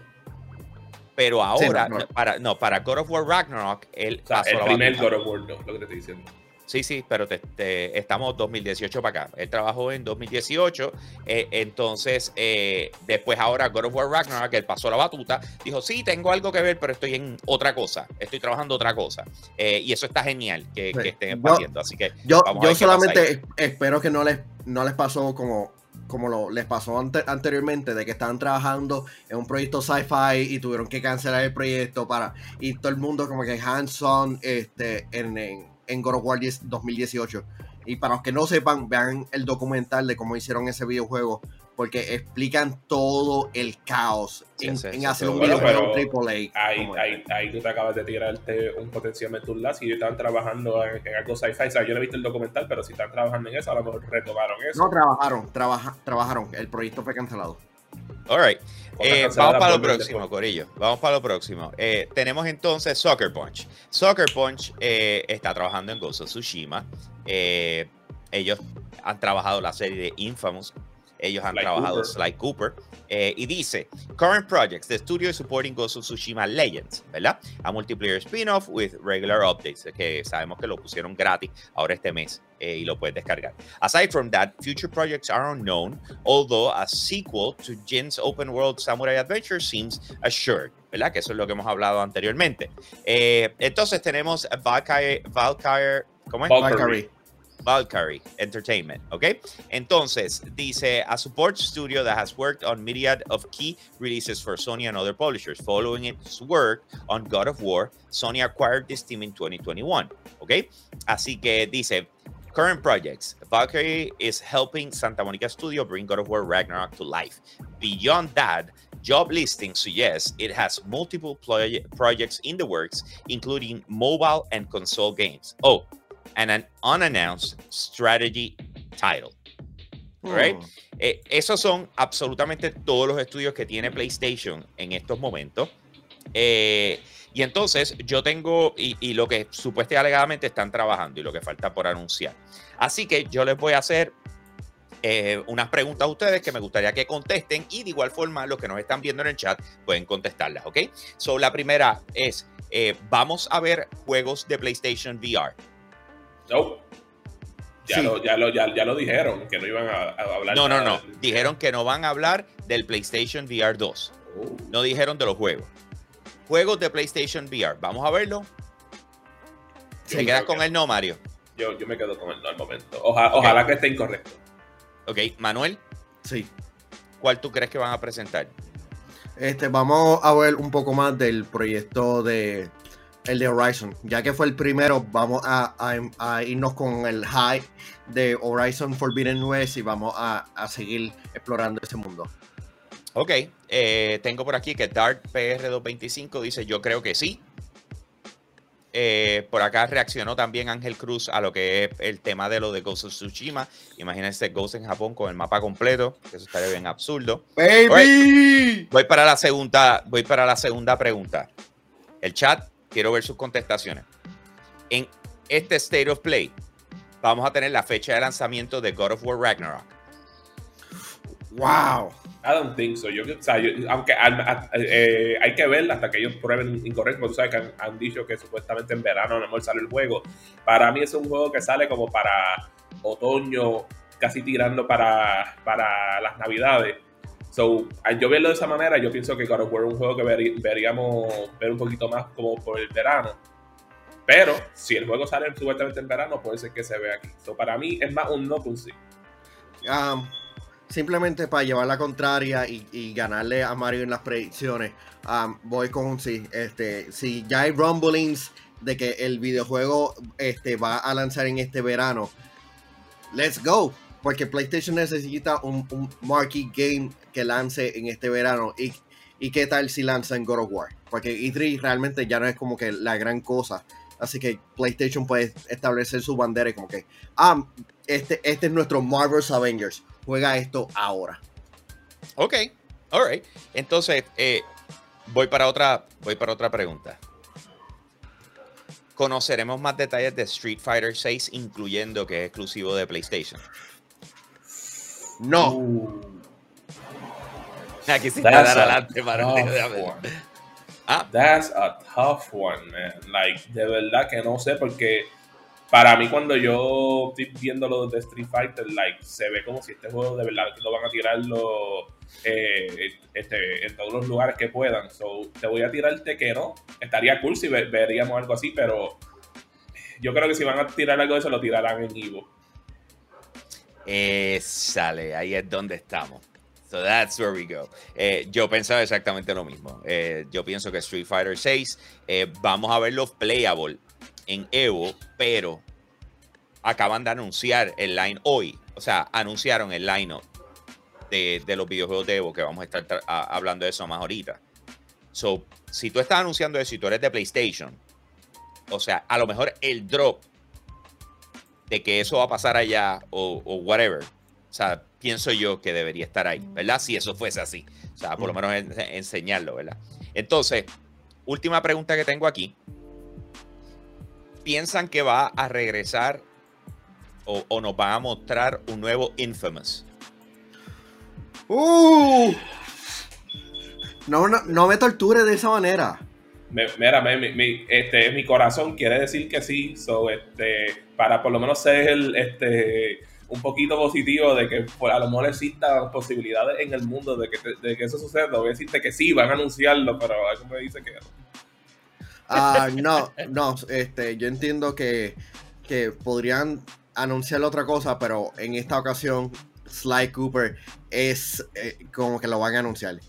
Pero ahora, no, no. para, no, para God of War Ragnarok, él O sea, pasó el la primer. God of War 2, lo que te estoy diciendo. Sí, sí, pero te- te- estamos 2018 para acá. Él trabajó en 2018, eh, entonces eh, después ahora God of War Ragnarok, que él pasó la batuta, dijo, sí, tengo algo que ver, pero estoy en otra cosa, estoy trabajando otra cosa. Eh, y eso está genial que, Sí. que estén haciendo, así que Yo, Vamos a yo pasa solamente es- espero que no les, no les pasó como, como lo, les pasó ante- anteriormente, de que estaban trabajando en un proyecto sci-fi y tuvieron que cancelar el proyecto para. Y todo el mundo, como que hands-on este, en, en, en God of War 10 2018. Y para los que no sepan, vean el documental de cómo hicieron ese videojuego, porque explican todo el caos Sí, en, ese- en ese hacer un juego. videojuego Bueno, AAA. Ahí, ahí, este. ahí tú te acabas de tirarte un potencialmente un lazo y estaban trabajando en, en algo sci-fi. O sea, yo no he visto el documental, pero si están trabajando en eso, a lo mejor retomaron eso. No trabajaron, trabaja- trabajaron. El proyecto fue cancelado. All right. Eh, vamos para lo próximo. Corillo. Vamos para lo próximo. Eh, tenemos entonces Soccer Punch. Soccer Punch eh, está trabajando en Ghost of Tsushima. Ellos han trabajado la serie de Infamous. Ellos han Sly trabajado Cooper. Sly Cooper. Eh, y dice: Current projects. The studio is supporting Ghost of Tsushima Legends, ¿verdad? A multiplayer spin-off with regular updates. Que sabemos que lo pusieron gratis ahora este mes eh, y lo puedes descargar. Aside from that, future projects are unknown, although a sequel to Jin's open world samurai adventure seems assured, ¿verdad? Que eso es lo que hemos hablado anteriormente. Eh, entonces tenemos Valkyrie, Valkyrie, ¿cómo es? Valkyrie. Valkyrie. Valkyrie Entertainment, okay? Entonces, dice, a support studio that has worked on myriad of key releases for Sony and other publishers. Following its work on God of War, Sony acquired this team in 2021, okay? Así que dice, current projects, Valkyrie is helping Santa Monica Studio bring God of War Ragnarok to life. Beyond that, job listing suggests it has multiple projects in the works, including mobile and console games. Oh, and an unannounced strategy title. Right? Mm. Eh, esos son absolutamente todos los estudios que tiene PlayStation en estos momentos. Eh, y entonces yo tengo, y, y lo que supuestamente alegadamente están trabajando y lo que falta por anunciar. Así que yo les voy a hacer eh, unas preguntas a ustedes que me gustaría que contesten y de igual forma los que nos están viendo en el chat pueden contestarlas, ¿ok? So la primera es, eh, vamos a ver juegos de PlayStation VR. No. Ya, Sí. lo, ya, lo, ya, ya lo dijeron, que no iban a, a hablar. No, no, no. del- Dijeron que no van a hablar del PlayStation VR 2. Oh. No dijeron de los juegos. Juegos de PlayStation VR. Vamos a verlo. Sí, ¿Te quedas con que- él? No, Mario. Yo, yo me quedo con el no al momento. Oja- Ojalá que esté incorrecto. Ok, Manuel, Sí. ¿cuál tú crees que van a presentar? Este, vamos a ver un poco más del proyecto de el de Horizon. Ya que fue el primero, vamos a, a- a irnos con el high de Horizon Forbidden West y vamos a, a seguir explorando ese mundo. Ok, eh, tengo por aquí que Dart PR225 dice: Yo creo que sí. eh, por acá reaccionó también Ángel Cruz a lo que es el tema de lo de Ghost of Tsushima. Imagínense Ghost en Japón con el mapa completo, que eso estaría bien absurdo. ¡Baby! Voy para la segunda, voy para la segunda pregunta. El chat, quiero ver sus contestaciones. En este State of Play, vamos a tener la fecha de lanzamiento de God of War Ragnarok. ¡Wow! I don't think so. Yo, o sea, yo- aunque a- eh, hay que ver hasta que ellos prueben incorrecto, porque tú sabes que han, han dicho que supuestamente en verano a lo mejor sale el juego. Para mí es un juego que sale como para otoño, casi tirando para, para las navidades. So, al yo verlo de esa manera, yo pienso que God of War es un juego que veríamos ver un poquito más como por el verano. Pero si el juego sale supuestamente en verano, puede ser que se vea aquí. So, para mí es más un no que un sí. Um, simplemente para llevar la contraria y, y ganarle a Mario en las predicciones, um, voy con un sí. Este, si ya hay rumblings de que el videojuego este, va a lanzar en este verano, let's go. Porque PlayStation necesita un, un marquee game que lance en este verano. Y, y qué tal si lanza en God of War? Porque E3 realmente ya no es como que la gran cosa. Así que PlayStation puede establecer su bandera y como que, ah, este, este es nuestro Marvel's Avengers. Juega esto ahora. Ok, alright. Entonces, eh, voy para otra, voy para otra pregunta. Conoceremos más detalles de Street Fighter 6, incluyendo que es exclusivo de PlayStation. No. Uh. Aquí sí That's a adelante, para tough déjame- one. Ah, That's a tough one, man. Like, de verdad que no sé, porque para mí cuando yo estoy viendo lo de Street Fighter, like, se ve como si este juego de verdad lo van a tirarlo eh, este, en todos los lugares que puedan. So, te voy a tirarte que no. Estaría cool si ve- veríamos algo así, pero yo creo que si van a tirar algo de eso, lo tirarán en Evo. Eh, sale, ahí es donde estamos. So that's where we go. Eh, yo pensaba exactamente lo mismo. Eh, yo pienso que Street Fighter 6 eh, vamos a verlo playable en Evo, pero acaban de anunciar el line hoy. O sea, anunciaron el line de, de los videojuegos de Evo, que vamos a estar hablando de eso más ahorita. So, si tú estás anunciando eso y tú eres de PlayStation, o sea, a lo mejor el drop de que eso va a pasar allá o whatever. O sea, pienso yo que debería estar ahí, ¿verdad? Si eso fuese así. O sea, por lo menos en- enseñarlo, ¿verdad? Entonces, última pregunta que tengo aquí. ¿Piensan que va a regresar o, o nos van a mostrar un nuevo Infamous? Uh. No, no, no me torture de esa manera. Me- mira, me- mi- este, mi corazón quiere decir que sí, so, este, para por lo menos ser el, este, un poquito positivo de que pues, a lo mejor existan posibilidades en el mundo de que, de que eso suceda. Voy a decirte que sí, van a anunciarlo, pero algo me dice que no. Ah, no, no, este, yo entiendo que, que podrían anunciar otra cosa, pero en esta ocasión Sly Cooper es eh, como que lo van a anunciar.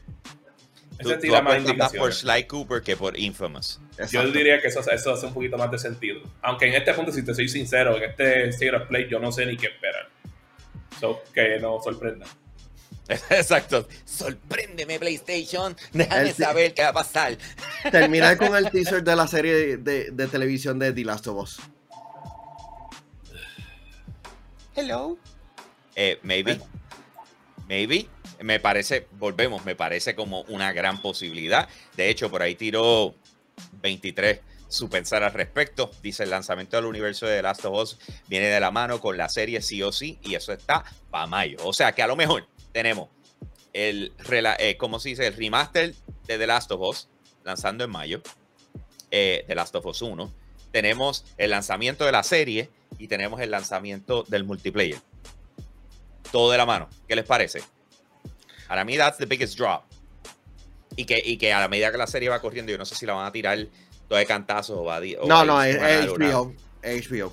Tú, tú más por. Sly Cooper que por Infamous. Yo diría que eso, eso hace un poquito más de sentido. Aunque en este punto, si te soy sincero, en este State of Play yo no sé ni qué esperar. So, que no sorprenda. Exacto. Sorpréndeme, PlayStation. Déjame El- saber qué va a pasar. Terminar con el teaser de la serie de, de televisión de The Last of Us. Hello. Eh, maybe. Eh. Maybe. Me parece, volvemos, me parece como una gran posibilidad. De hecho, por ahí tiró 23 su pensar al respecto. Dice el lanzamiento del universo de The Last of Us viene de la mano con la serie sí o sí y eso está para mayo. O sea que a lo mejor tenemos el, eh, ¿cómo se dice? El remaster de The Last of Us lanzando en mayo. Eh, The Last of Us 1. Tenemos el lanzamiento de la serie y tenemos el lanzamiento del multiplayer. Todo de la mano. ¿Qué les parece? Para mí, that's the biggest drop. Y que, y que a la medida que la serie va corriendo, yo no sé si la van a tirar todo de cantazo o va a. No, no, es, es HBO.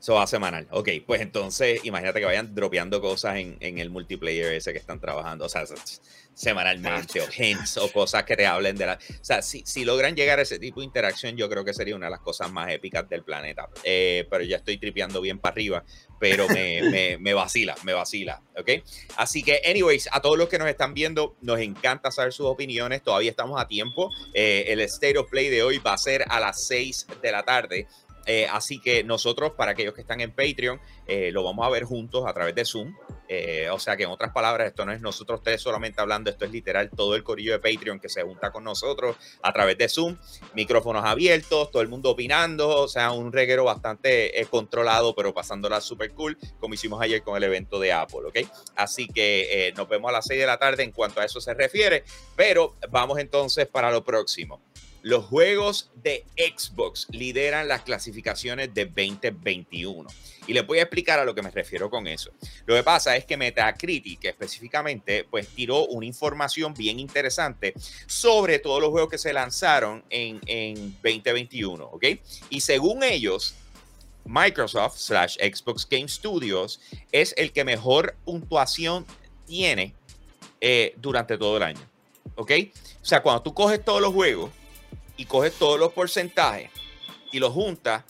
Eso va semanal. Ok, pues entonces imagínate que vayan dropeando cosas en, en el multiplayer ese que están trabajando. O sea, semanalmente o hints o cosas que te hablen de la... O sea, si, si, logran llegar a ese tipo de interacción, yo creo que sería una de las cosas más épicas del planeta. Eh, pero ya estoy tripeando bien para arriba, pero me, me, me, vacila, me vacila, ¿ok? Así que, anyways, a todos los que nos están viendo, nos encanta saber sus opiniones. Todavía estamos a tiempo. Eh, el State of Play de hoy va a ser a las 6 de la tarde. Eh, así que nosotros, para aquellos que están en Patreon, eh, lo vamos a ver juntos a través de Zoom. Eh, o sea que en otras palabras, esto no es nosotros tres solamente hablando, esto es literal todo el corillo de Patreon que se junta con nosotros a través de Zoom, micrófonos abiertos, todo el mundo opinando, o sea, un reguero bastante controlado, pero pasándola súper cool, como hicimos ayer con el evento de Apple, ¿ok? Así que nos vemos a las 6 de la tarde en cuanto a eso se refiere, pero vamos entonces para lo próximo. Los juegos de Xbox lideran las clasificaciones de 2021. Y les voy a explicar a lo que me refiero con eso. Lo que pasa es que Metacritic específicamente pues tiró una información bien interesante sobre todos los juegos que se lanzaron en, en 2021, ¿ok? Y según ellos, Microsoft slash Xbox Game Studios es el que mejor puntuación tiene eh, durante todo el año, ¿ok? O sea, cuando tú coges todos los juegos, y coges todos los porcentajes y los juntas,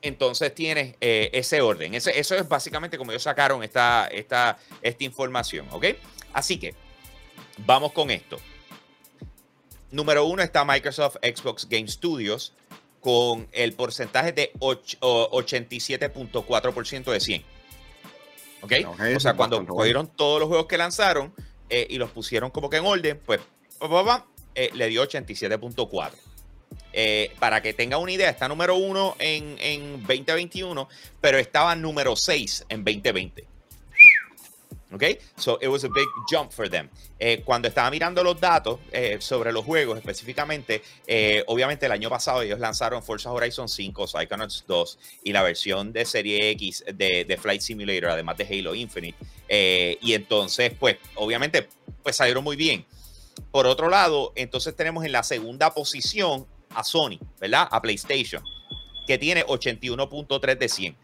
entonces tienes eh, ese orden. Ese, eso es básicamente como ellos sacaron esta, esta, esta información, ¿ok? Así que vamos con esto. Número uno está Microsoft Xbox Game Studios con el porcentaje de 87.4% de 100. ¿Ok? o sea, cuando cogieron todos los juegos que lanzaron eh, y los pusieron como que en orden, pues eh, le dio 87.4. Eh, para que tenga una idea, está número uno en, en 2021, pero estaba número 6 en 2020. ¿Ok? So it was a big jump for them. Eh, cuando estaba mirando los datos sobre los juegos específicamente, obviamente el año pasado ellos lanzaron Forza Horizon 5, Psychonauts 2 y la versión de serie X de, de Flight Simulator, además de Halo Infinite. y entonces, pues, obviamente, pues salieron muy bien. Por otro lado, entonces tenemos en la segunda posición a Sony, ¿verdad? A PlayStation, que tiene 81.3 de 100.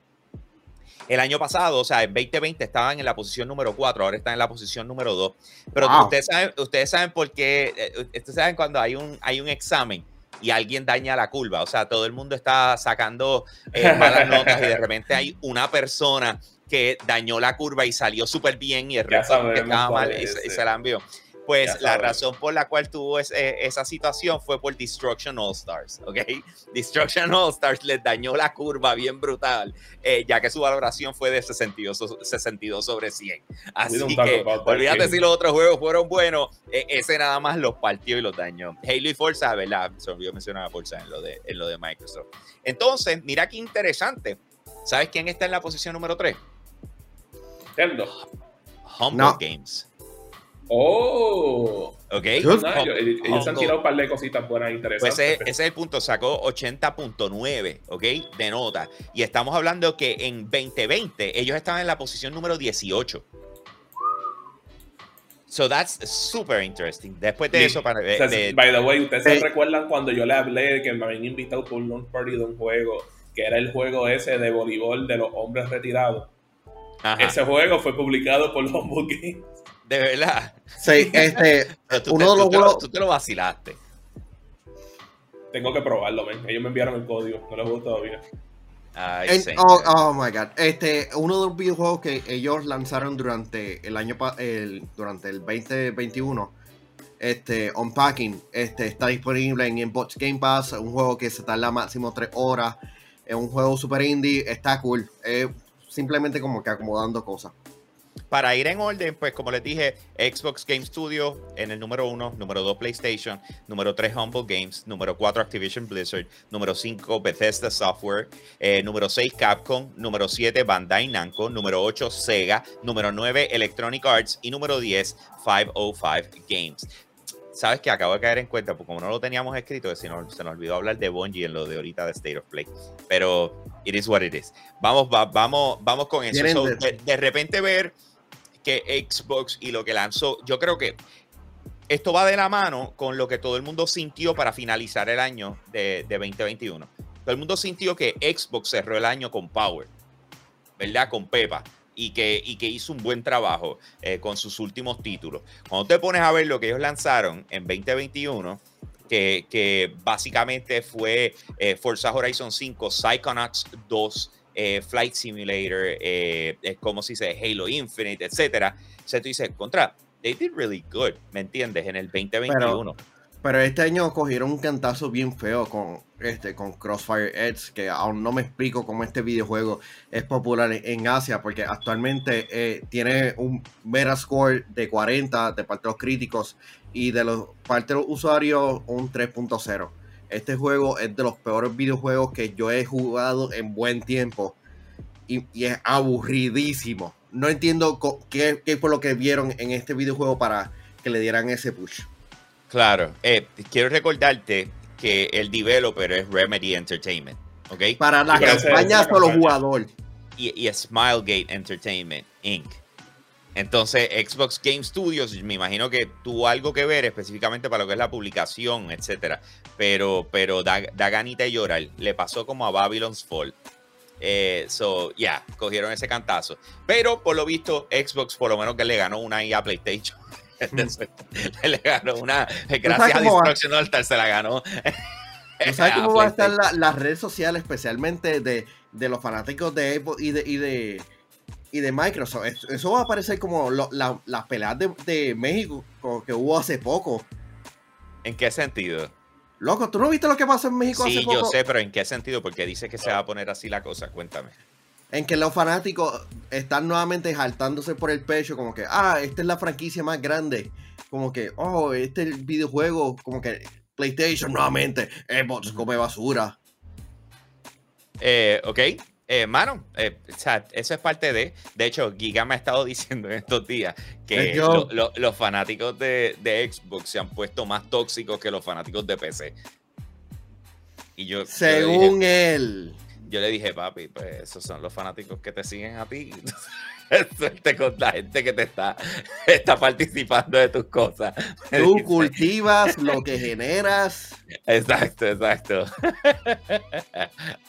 El año pasado, o sea, en 2020 estaban en la posición número 4, ahora están en la posición número 2. Pero ustedes, saben, ustedes saben por qué, eh, ustedes saben cuando hay un, hay un examen y alguien daña la curva, o sea, todo el mundo está sacando eh, malas notas y de repente hay una persona que dañó la curva y salió súper bien y el resto que estaba mal y, y se la envió. Pues la razón por la cual tuvo eh, esa situación fue por Destruction All Stars, ¿ok? Destruction All Stars les dañó la curva bien brutal, eh, ya que su valoración fue de 62, 62 sobre 100. Así que, olvídate si los otros juegos fueron buenos, e, ese nada más los partió y los dañó. Halo y Forza, ¿verdad? Se olvidó mencionar a Forza en lo, de, en lo de Microsoft. Entonces, mira qué interesante. ¿Sabes quién está en la posición número 3? Nintendo. Humble Games. Oh. Ok. ellos han tirado un par de cositas buenas interesantes. Pues ese, es el punto. Sacó 80.9, ¿ok? De nota. Y estamos hablando que en 2020 ellos estaban en la posición número 18. So that's super interesting. Después de eso, para, by the way, ustedes se recuerdan cuando yo le hablé que me habían invitado por un launch party de un juego que era el juego ese de voleibol de los hombres retirados. Ese juego fue publicado por Humble Games. De verdad. Sí, este. uno de los juegos. Tú te lo vacilaste. Tengo que probarlo, men. Ellos me enviaron el código. No lo juego todavía. Ay, oh, oh, my god. Este, uno de los videojuegos que ellos lanzaron durante el año el, durante el 2021, este, Unpacking, este, está disponible en Xbox Game Pass, un juego que se tarda máximo 3 horas, es un juego super indie, está cool, es simplemente como que acomodando cosas. Para ir en orden, pues como les dije, Xbox Game Studio en el número 1, número 2 PlayStation, número 3 Humble Games, número 4 Activision Blizzard, número 5 Bethesda Software, eh, número 6 Capcom, número 7 Bandai Namco, número 8 Sega, número 9 Electronic Arts y número 10 505 Games. Sabes que acabo de caer en cuenta, porque como no lo teníamos escrito, se nos, se nos olvidó hablar de Bungie en lo de ahorita de State of Play. Pero it is what it is. Vamos, vamos, vamos con eso. de, repente ver que Xbox y lo que lanzó, yo creo que esto va de la mano con lo que todo el mundo sintió para finalizar el año de, 2021. todo el mundo sintió que Xbox cerró el año con Power, ¿verdad? Con Pepa. Y que, y que hizo un buen trabajo eh, con sus últimos títulos. Cuando te pones a ver lo que ellos lanzaron en 2021, que, que básicamente fue eh, Forza Horizon 5, Psychonauts 2, eh, Flight Simulator, eh, como se dice, Halo Infinite, etcétera. O sea, tú dices, contra, they did really good, ¿me entiendes? En el 2021. Pero este año cogieron un cantazo bien feo con este con Crossfire Edge, que aún no me explico cómo este videojuego es popular en Asia, porque actualmente eh, tiene un Metascore de 40 de parte de los críticos y de los parte de los usuarios un 3.0. Este juego es de los peores videojuegos que yo he jugado en buen tiempo y, y es aburridísimo. No entiendo qué, qué fue lo que vieron en este videojuego para que le dieran ese push. Claro, eh, quiero recordarte que el developer es Remedy Entertainment, ¿ok? Para la campaña solo jugador. Y, y Smilegate Entertainment Inc. Entonces, Xbox Game Studios, me imagino que tuvo algo que ver específicamente para lo que es la publicación, etcétera. Pero, pero da, da ganita de llorar. Le pasó como a Babylon's Fall. Eh, so, ya, yeah, cogieron ese cantazo. Pero por lo visto, Xbox por lo menos que le ganó una IA a PlayStation. le ganó una. Gracias a Destruction Altar se la ganó. ¿Tú sabes cómo va a estar la, las redes sociales, especialmente de, de, los fanáticos de Apple y de, y de, y de Microsoft? Eso va a parecer como lo, la, las peleas de, de, México que hubo hace poco. ¿En qué sentido? Loco, ¿tú no viste lo que pasó en México sí, hace poco? Sí, yo sé, pero ¿en qué sentido? Porque dice que se va a poner así la cosa. Cuéntame en que los fanáticos están nuevamente jaltándose por el pecho, como que, ah, esta es la franquicia más grande, como que, oh, este es el videojuego, como que PlayStation nuevamente, Xbox come basura. Eh, ok, eh, mano, eh, o sea, eso es parte de. De hecho, Giga me ha estado diciendo en estos días que lo, lo, los fanáticos de, de, Xbox se han puesto más tóxicos que los fanáticos de PC. Y yo. Según yo dije, él yo le dije, papi, pues esos son los fanáticos que te siguen a ti. Suerte con la gente que te está, está participando de tus cosas. Tú cultivas lo que generas. Exacto, exacto.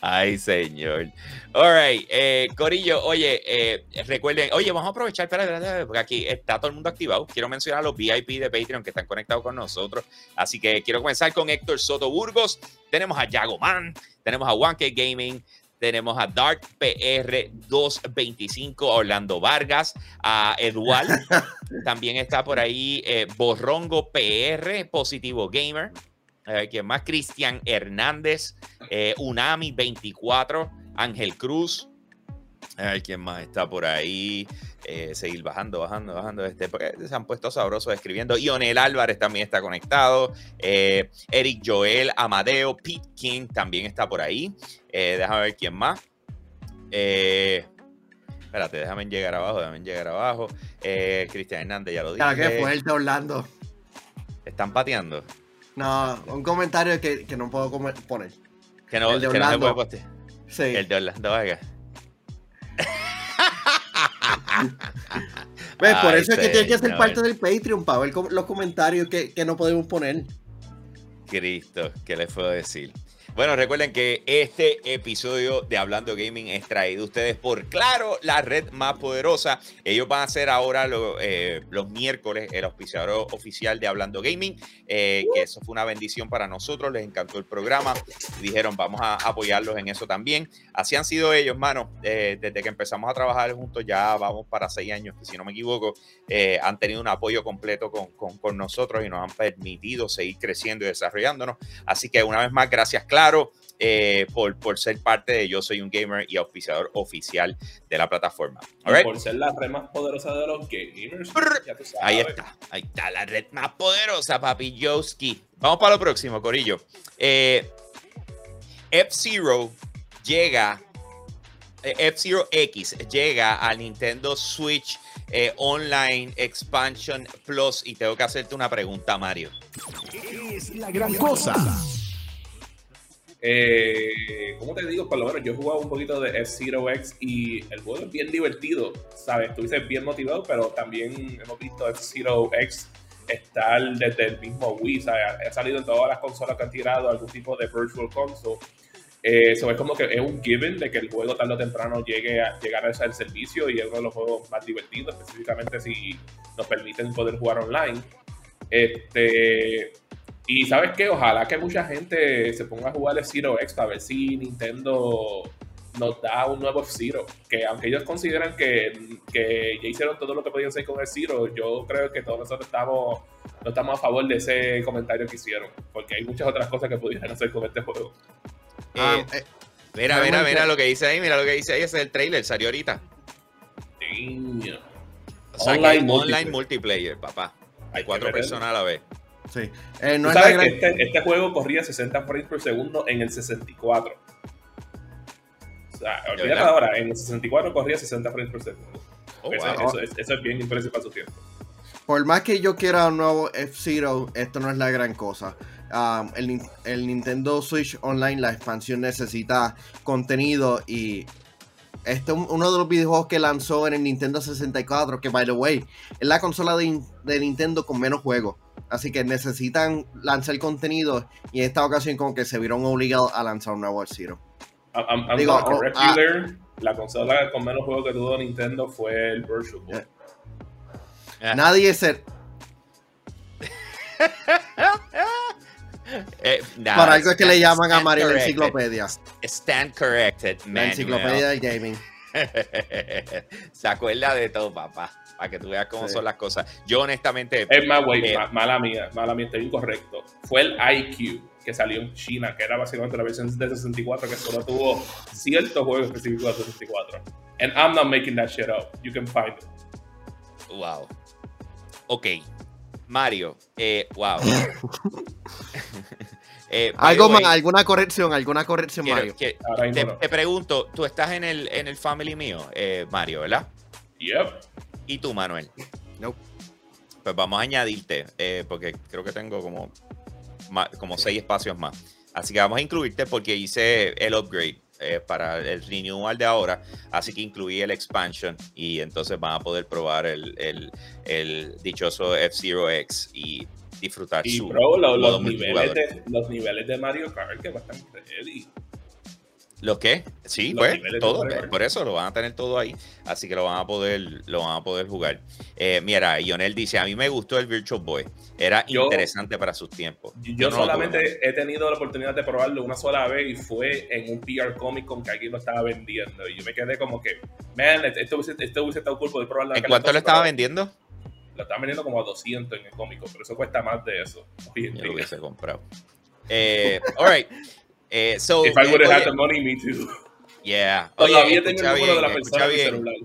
Ay, señor. All right, eh, Corillo, oye, eh, recuerden, oye, vamos a aprovechar, espera, porque aquí está todo el mundo activado. Quiero mencionar a los VIP de Patreon que están conectados con nosotros. Así que quiero comenzar con Héctor Soto Burgos. Tenemos a Yago Man, tenemos a One Gaming, tenemos a Dark PR 225, Orlando Vargas, a Eduardo, también está por ahí eh, Borrongo PR, Positivo Gamer, eh, ¿quién más? Cristian Hernández, eh, Unami 24, Ángel Cruz, Ay, ¿quién más está por ahí? Eh, seguir bajando, bajando, bajando. Este, porque se han puesto sabrosos escribiendo. Ionel Álvarez también está conectado. Eh, Eric Joel, Amadeo, Pete King también está por ahí. Eh, déjame ver quién más. Eh, espérate, déjame llegar abajo, déjame llegar abajo. Cristian Hernández, ya lo dije. Claro, que fuerte, Orlando. ¿Están pateando? No, un comentario que, que no puedo poner. Que no, el de que no se puede Orlando. postear. Sí. El de Orlando. Por Ay, eso es que tiene que ser parte del Patreon para ver los comentarios que, que no podemos poner. Cristo, ¿qué les puedo decir? Bueno, recuerden que este episodio de Hablando Gaming es traído a ustedes por Claro, la red más poderosa. Ellos van a ser ahora eh, los miércoles el auspiciador oficial de Hablando Gaming, eh, que eso fue una bendición para nosotros, les encantó el programa. Dijeron, vamos a apoyarlos en eso también. Así han sido ellos, mano, eh, desde que empezamos a trabajar juntos, ya vamos para seis años, que si no me equivoco, han tenido un apoyo completo con- con nosotros y nos han permitido seguir creciendo y desarrollándonos. Así que una vez más, gracias, claro, eh, por, por ser parte de Yo Soy un Gamer y auspiciador oficial de la plataforma. All Y right? Por ser la red más poderosa de los gamers. Ahí está, ahí está la red más poderosa, papi Joski. Vamos para lo próximo, Corillo. Eh, F-Zero llega, eh, F-Zero X llega al Nintendo Switch eh, Online Expansion Plus. Y tengo que hacerte una pregunta, Mario. Es la gran cosa. Eh, ¿Cómo te digo? Por lo menos yo he jugado un poquito de F-Zero X y el juego es bien divertido, ¿sabes? Estuviste bien motivado, pero también hemos visto F-Zero X estar desde el mismo Wii, ¿sabes? Ha salido en todas las consolas que han tirado algún tipo de Virtual Console. Eso es como que es un given de que el juego tarde o temprano llegue a llegar a ese servicio y es uno de los juegos más divertidos, específicamente si nos permiten poder jugar online. Este, y sabes qué, ojalá que mucha gente se ponga a jugar el Zero X para ver si Nintendo nos da un nuevo F-Zero. Que aunque ellos consideran que, que, ya hicieron todo lo que podían hacer con el Zero, yo creo que todos nosotros estamos, no estamos a favor de ese comentario que hicieron. Porque hay muchas otras cosas que pudieran hacer con este juego. Ah, eh, eh, mira, mira, mira lo que dice ahí, mira lo que dice ahí, ese es el trailer, salió ahorita. online, multiplayer. papá. Hay cuatro personas a la vez. Sí. Eh, no sabes que este, este, juego corría 60 frames por segundo en el 64. O sea, olvídate ahora, en el 64 corría 60 frames por segundo. Oh, eso, es, bien impresionante para su tiempo. Por más que yo quiera un nuevo F-Zero, esto no es la gran cosa. Um, el, el, Nintendo Switch Online, la expansión necesita contenido y este es uno de los videojuegos que lanzó en el Nintendo 64, que by the way, es la consola de, de Nintendo con menos juegos. Así que necesitan lanzar contenido y en esta ocasión como que se vieron obligados a lanzar un nuevo F-Zero. Digo, oh, ah, la consola con menos juegos que tuvo Nintendo fue el Virtual Boy. Eh. Nadie se... Eh, Para algo es que le llaman a Mario la enciclopedia. Stand corrected, man. La enciclopedia del gaming. Se acuerda de todo, papá. Para que tú veas cómo son las cosas. Yo, honestamente. Es más, güey, eh, mala mía, mala mía, estoy incorrecto. Fue el IQ que salió en China, que era básicamente la versión de 64 que solo tuvo ciertos juegos específicos de 64. And I'm not making that shit up. You can find it. Wow. Ok, Mario, eh, wow. eh, ¿Algo más? ¿Alguna corrección? ¿Alguna corrección, Mario? te, pregunto, tú estás en el, en el family mío, eh, Mario, ¿verdad? Yep. ¿Y tú, Manuel? No. Pues vamos a añadirte, eh, porque creo que tengo como, como seis espacios más. Así que vamos a incluirte porque hice el upgrade. Eh, para el renewal de ahora, así que incluí el expansion y entonces van a poder probar el, el, el dichoso F-Zero X y disfrutar y su bro, los, niveles de, los niveles de Mario Kart que están ready. ¿Lo qué? Sí, pues, todo. Por eso lo van a tener todo ahí. Así que lo van a poder, lo van a poder jugar. Eh, mira, Ionel dice: A mí me gustó el Virtual Boy. Era interesante para sus tiempos. Yo, solamente he tenido la oportunidad de probarlo una sola vez y fue en un PR Comic con que alguien lo estaba vendiendo. Y yo me quedé como que, man, esto hubiese, esto hubiese estado cool poder probarlo. ¿En cuánto lo estaba vendiendo? Lo estaban vendiendo como a 200 en el cómico, pero eso cuesta más de eso. Yo lo hubiese comprado. Eh, all right. Eh, so, If I would have had the money, me too. Yeah. Oye, tengo el número de la persona en celular.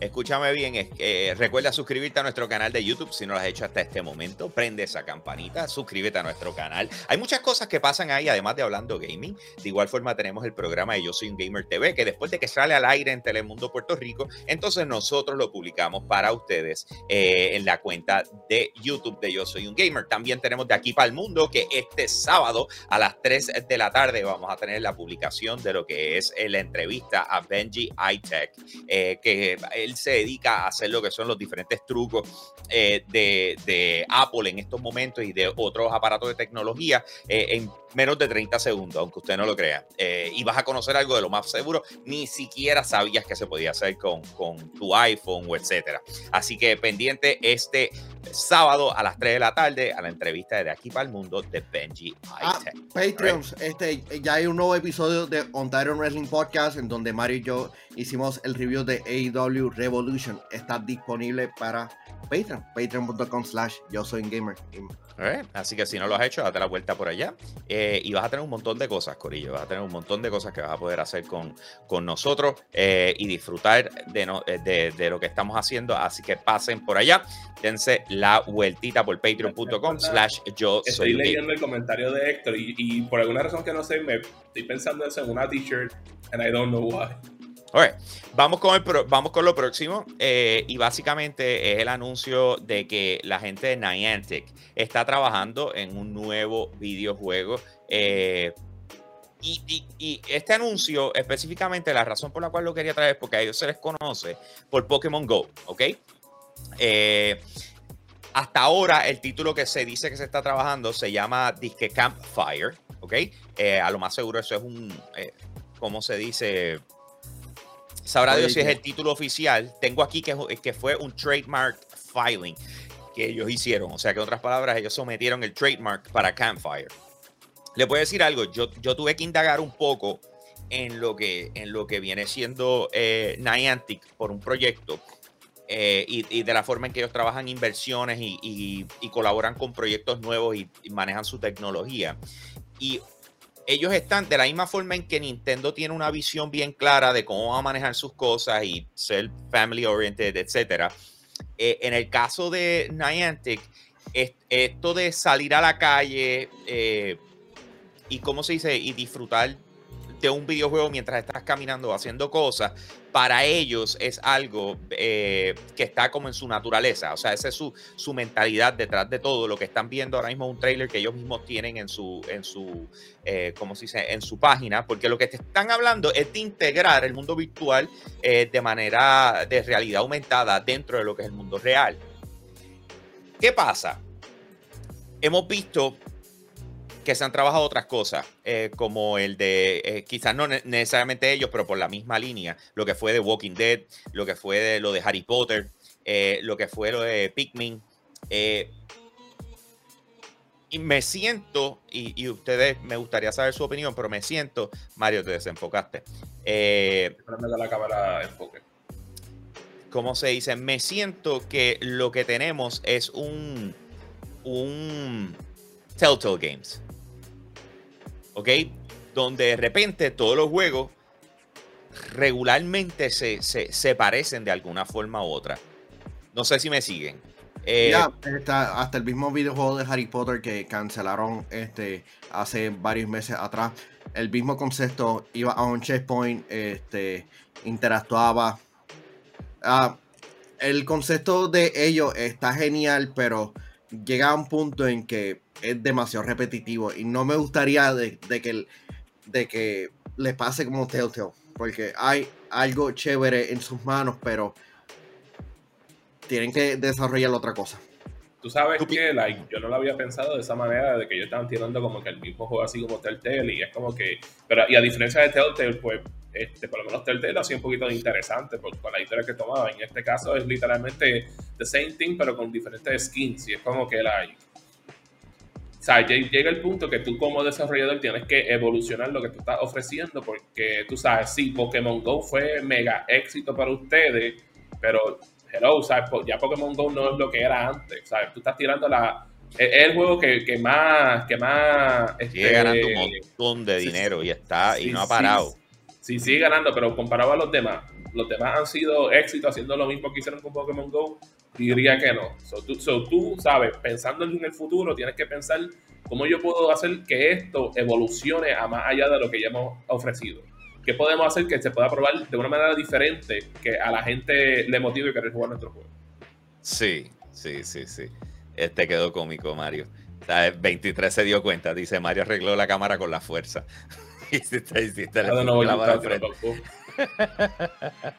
Escúchame bien, eh, recuerda suscribirte a nuestro canal de YouTube si no lo has hecho hasta este momento. Prende esa campanita, suscríbete a nuestro canal. Hay muchas cosas que pasan ahí, además de Hablando Gaming. De igual forma tenemos el programa de Yo Soy un Gamer TV, que después de que sale al aire en Telemundo Puerto Rico, entonces nosotros lo publicamos para ustedes eh, en la cuenta de YouTube de Yo Soy un Gamer. También tenemos de aquí para el mundo que este sábado a las 3 de la tarde vamos a tener la publicación de lo que es la entrevista a Benji iTech, eh, que él se dedica a hacer lo que son los diferentes trucos eh, de, Apple en estos momentos y de otros aparatos de tecnología eh, en menos de 30 segundos, aunque usted no lo crea. Eh, y vas a conocer algo de lo más seguro, ni siquiera sabías que se podía hacer con, con tu iPhone o etcétera. Así que pendiente este sábado a las 3 de la tarde a la entrevista de, aquí para el mundo de Benji ah, Patreons, este, ya hay un nuevo episodio de On Titan Wrestling Podcast en donde Mario y yo hicimos el review de AEW Revolution. Está disponible para Patreon, patreon.com slash yo soy gamer. Así que si no lo has hecho, date la vuelta por allá. Eh, y vas a tener un montón de cosas, Corillo. Vas a tener un montón de cosas que vas a poder hacer con, con nosotros eh, y disfrutar de, no, eh, de, de, lo que estamos haciendo. Así que pasen por allá. Dense la vueltita por patreon.com slash yo Estoy leyendo el comentario de Héctor y, y, por alguna razón que no sé, me estoy pensando en una t-shirt and I don't know why. Vamos, con el vamos con lo próximo. Eh, y básicamente es el anuncio de que la gente de Niantic está trabajando en un nuevo videojuego. Eh, y, este anuncio, específicamente, la razón por la cual lo quería traer porque a ellos se les conoce por Pokémon Go, ¿ok? Eh, hasta ahora, el título que se dice que se está trabajando se llama Disque Campfire, ¿ok? A lo más seguro eso es un, ¿cómo se dice? Sabrá Dios si es el título oficial. Tengo aquí que, que fue un trademark filing que ellos hicieron. O sea que en otras palabras, ellos sometieron el trademark para Campfire. Le puedo decir algo, yo, yo tuve que indagar un poco en lo que, en lo que viene siendo eh, Niantic por un proyecto eh, y, y de la forma en que ellos trabajan inversiones y, y- y colaboran con proyectos nuevos y manejan su tecnología. Y ellos están de la misma forma en que Nintendo tiene una visión bien clara de cómo va a manejar sus cosas y ser family oriented, etcétera. Eh, en el caso de Niantic, es- esto de salir a la calle eh, y cómo se dice y disfrutar de un videojuego mientras estás caminando o haciendo cosas, para ellos es algo eh, que está como en su naturaleza. O sea, esa es su, su mentalidad detrás de todo. Lo que están viendo ahora mismo es un trailer que ellos mismos tienen en su, en su, eh, ¿cómo se dice? En su página, porque lo que te están hablando es de integrar el mundo virtual eh, de manera de realidad aumentada dentro de lo que es el mundo real. ¿Qué pasa? Hemos visto que se han trabajado otras cosas, eh, como el de, eh, quizás no ne- necesariamente ellos, pero por la misma línea, lo que fue de Walking Dead, lo que fue de lo de Harry Potter, eh, lo que fue lo de Pikmin. y me siento, y, y ustedes me gustaría saber su opinión, pero me siento, Mario, te desenfocaste. La cámara enfoque. ¿cómo se dice? Me siento que lo que tenemos es un, un Telltale Games. ¿Ok? Donde de repente todos los juegos regularmente se, se- se parecen de alguna forma u otra. No sé si me siguen. Eh, Ya, está, hasta el mismo videojuego de Harry Potter que cancelaron este, hace varios meses atrás. El mismo concepto, iba a un checkpoint, este, interactuaba. Ah, el concepto de ello está genial, pero llega a un punto en que es demasiado repetitivo y no me gustaría de, que, de que le pase como Telltale, porque hay algo chévere en sus manos, pero tienen que desarrollar otra cosa. Tú sabes Tú que like, yo no lo había pensado de esa manera, de que ellos estaban tirando como que el mismo juego así como Telltale y es como que, pero y a diferencia de Telltale, pues este, por lo menos Telltale lo hacía un poquito interesante por, por la historia que tomaba. En este caso es literalmente the same thing, pero con diferentes skins y es como que like, o sea, lle- llega el punto que tú como desarrollador tienes que evolucionar lo que tú estás ofreciendo porque tú sabes, sí, Pokémon Go fue mega éxito para ustedes, pero hello, ¿sabes? Ya Pokémon Go no es lo que era antes, ¿sabes? Tú estás tirando la... Es es el juego que, que más... Que más sigue este, ganando un montón de sí, dinero y está y sí, no ha sí, parado. Sí, sigue ganando, pero comparado a los demás, los demás han sido éxitos haciendo lo mismo que hicieron con Pokémon Go, diría que no. So, tú, so, tú, sabes, pensando en el futuro, tienes que pensar cómo yo puedo hacer que esto evolucione a más allá de lo que ya hemos ofrecido. ¿Qué podemos hacer que se pueda probar de una manera diferente que a la gente le motive querer jugar nuestro juego? Sí, sí, sí, sí. Este quedó cómico, Mario. O sea, el 23 se dio cuenta, dice Mario arregló la cámara con la fuerza. Ah.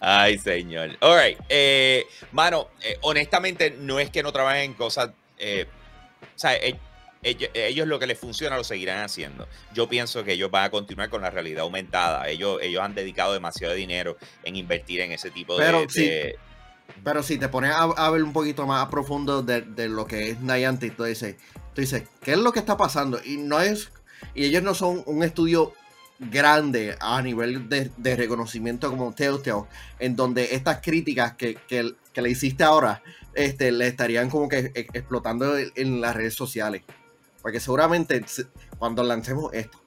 Ay, señor. All right. Eh, mano, eh, honestamente, no es que no trabajen en cosas. eh, o sea, e- ellos, ellos lo que les funciona lo seguirán haciendo. Yo pienso que ellos van a continuar con la realidad aumentada. Ellos, ellos han dedicado demasiado dinero en invertir en ese tipo Pero de, sí. de- Pero si te pones a, a ver un poquito más a profundo de, de lo que es Niantic, tú dices, tú dices, ¿qué es lo que está pasando? Y no es, y ellos no son un estudio grande a nivel de, de reconocimiento como Telltale, en donde estas críticas que, que- que le hiciste ahora, este, le estarían como que e- explotando en, en las redes sociales. Porque seguramente se- cuando lancemos esto,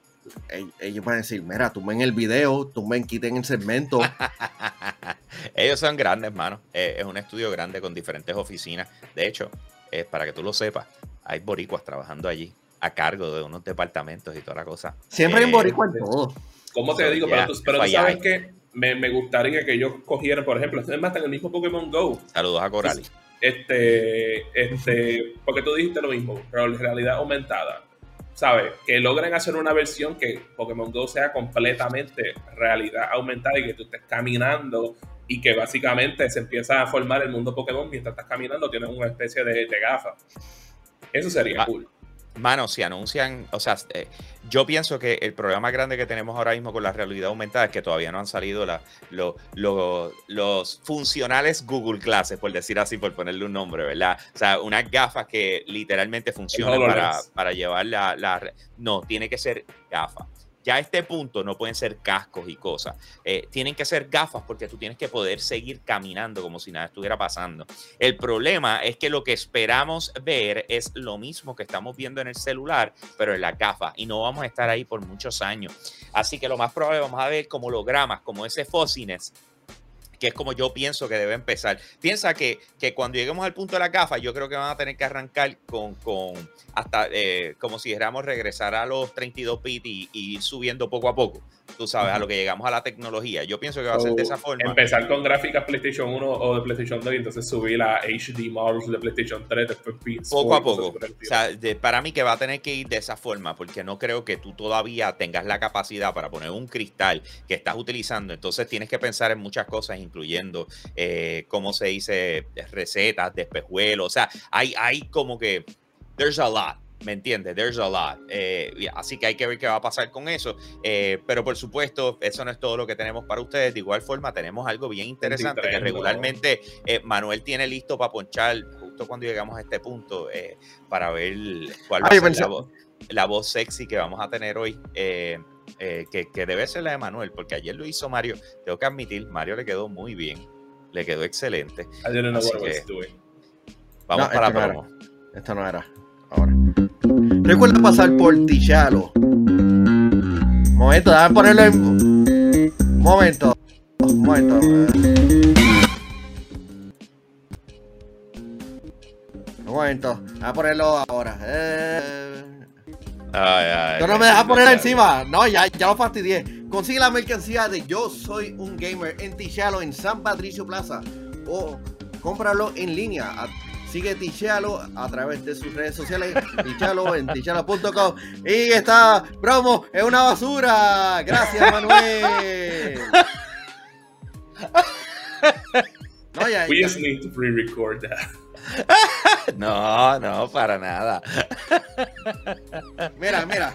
ellos van a decir, mira, tumben el video, tumben, quiten el segmento. Ellos son grandes, mano. Eh, es un estudio grande con diferentes oficinas. De hecho, eh, para que tú lo sepas, hay boricuas trabajando allí a cargo de unos departamentos y toda la cosa. Siempre hay Eh, un boricua en todo. ¿Cómo te So, digo? yeah, pero tú, pero tú falla sabes ahí. que me, me gustaría que ellos cogieran, por ejemplo, es más, en el mismo Pokémon Go, Saludos a Corali. Este, este, porque tú dijiste lo mismo, pero realidad aumentada, ¿sabes? Que logren hacer una versión que Pokémon Go sea completamente realidad aumentada y que tú estés caminando y que básicamente se empieza a formar el mundo Pokémon mientras estás caminando, tienes una especie de, de gafas. Eso sería Ah. cool. Mano, si anuncian, o sea, eh, yo pienso que el problema grande que tenemos ahora mismo con la realidad aumentada es que todavía no han salido la, lo- lo- los funcionales Google Glasses, por decir así, por ponerle un nombre, ¿verdad? O sea, unas gafas que literalmente funcionan para, llevar la, la No, tiene que ser gafas. Ya a este punto no pueden ser cascos y cosas. Eh, tienen que ser gafas porque tú tienes que poder seguir caminando como si nada estuviera pasando. El problema es que lo que esperamos ver es lo mismo que estamos viendo en el celular, pero en la gafa, y no vamos a estar ahí por muchos años. Así que lo más probable vamos a ver como hologramas, como ese fósines, que es como yo pienso que debe empezar. Piensa que, que cuando lleguemos al punto de la gafa, yo creo que van a tener que arrancar con, con hasta eh, como si dijéramos regresar a los 32 bits y, y ir subiendo poco a poco. Tú sabes, a lo que llegamos a la tecnología. Yo pienso que va a ser de esa forma. Empezar con gráficas PlayStation 1 o de PlayStation 2 y entonces subir a HD models de PlayStation 3, después PS4 Poco a poco. O sea, de- para mí que va a tener que ir de esa forma, porque no creo que tú todavía tengas la capacidad para poner un cristal que estás utilizando. Entonces tienes que pensar en muchas cosas, incluyendo, eh, ¿cómo se dice? Recetas de espejuelos. O sea, hay, hay como que, there's a lot. ¿Me entiendes? There's a lot. Eh, así que hay que ver qué va a pasar con eso. Eh, pero por supuesto, eso no es todo lo que tenemos para ustedes. De igual forma, tenemos algo bien interesante que 23, ¿no? regularmente eh, Manuel tiene listo para ponchar justo cuando llegamos a este punto eh, para ver cuál va Ay, a ser pensé- la voz, la voz sexy que vamos a tener hoy. eh, eh, que, que debe ser la de Manuel, porque ayer lo hizo Mario. Tengo que admitir, Mario le quedó muy bien. Le quedó excelente. What I was que-. Vamos No, para no la era. promo. Esto no era. Ahora. Recuerda pasar por Tichalo. Momento, déjame ponerlo en. Momento. Momento. Un momento. Déjame ponerlo ahora. Eh. Ay, ay, Tú no ay, me dejas poner encima. No, ya, ya lo fastidié. Consigue la mercancía de Yo Soy un Gamer en Tichalo en San Patricio Plaza. O cómpralo en línea. A- Sigue Tichalo a través de sus redes sociales. Tichalo en tichalo.com. Y esta promo es una basura. Gracias, Manuel. No, ya, We ya- just need to pre-record that. No, no, para nada. Mira, mira.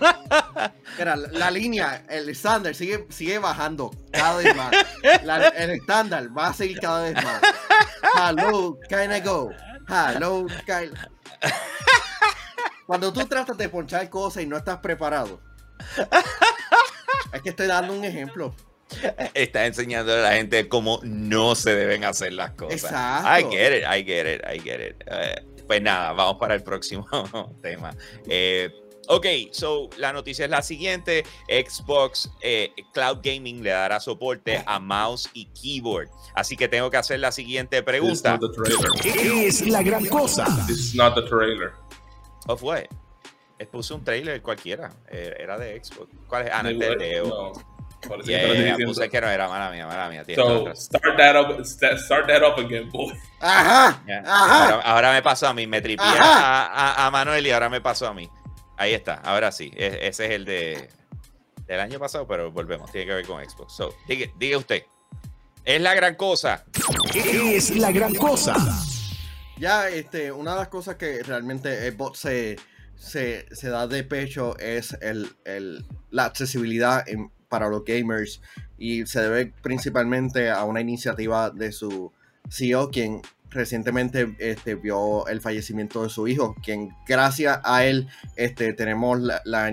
Mira, la, la línea, el estándar sigue, sigue bajando cada vez más. La- el estándar va a seguir cada vez más. Hello, can I go? Hello, can Cuando tú tratas de ponchar cosas y no estás preparado. Es que estoy dando un ejemplo. Está enseñándole a la gente cómo no se deben hacer las cosas. Exacto. I get it, I get it, I get it. Eh, pues nada, vamos para el próximo tema. Eh, ok, so la noticia es la siguiente. Xbox eh, Cloud Gaming le dará soporte a mouse y keyboard. Así que tengo que hacer la siguiente pregunta. not the trailer. Es la gran cosa. This is not the trailer. Of what? Puse un trailer cualquiera. eh, Era de Xbox. ¿Cuál es? Ah, no, De- es de Leo. no, Yeah, yeah, puse que no era mala mía, mala mía. So start that up, st- start that up again, boy. Ajá. Ajá. Ahora, ahora me pasó a mí, me tripié Ajá. a, a- a Manuel y ahora me pasó a mí. Ahí está, ahora sí. e- ese es el de del año pasado, pero volvemos, tiene que ver con Xbox. So, diga, diga usted. Es la gran cosa. Es la gran cosa. Ya, este, una de las cosas que realmente Xbox se, se, se da de pecho es el, el- la accesibilidad en- para los gamers y se debe principalmente a una iniciativa de su CEO, quien recientemente este, vio el fallecimiento de su hijo, quien gracias a él este, tenemos la, la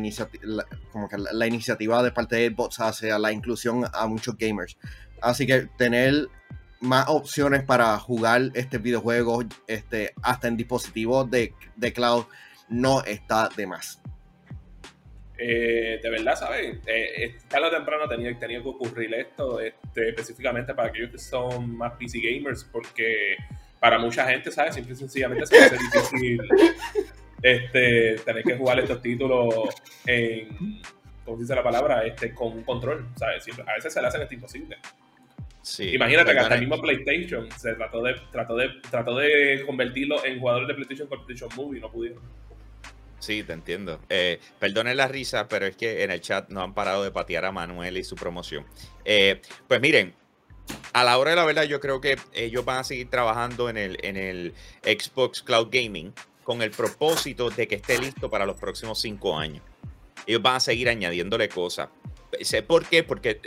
como que la, iniciativa de parte de Xbox hacia la inclusión a muchos gamers. Así que tener más opciones para jugar este videojuego este, hasta en dispositivos de, de cloud no está de más. Eh, de verdad, ¿sabes? Eh, tarde temprano tenía, tenía que ocurrir esto, este, específicamente para aquellos que son más PC gamers, porque para mucha gente, ¿sabes? Simple y sencillamente se hace difícil este, tener que jugar estos títulos en, ¿cómo se dice la palabra? Este, con un control, ¿sabes? Siempre- a veces se le hacen esto imposible. Sí, Imagínate que hasta el mismo PlayStation se trató de, trató de, trató de convertirlo en jugadores de PlayStation con PlayStation Move y no pudieron. Sí, te entiendo. Eh, perdonen la risa, pero es que en el chat no han parado de patear a Manuel y su promoción. Eh, pues miren, a la hora de la verdad, yo creo que ellos van a seguir trabajando en el, en el Xbox Cloud Gaming. con el propósito de que esté listo para los próximos cinco años. Ellos van a seguir añadiéndole cosas. Sé ¿Por qué? Porque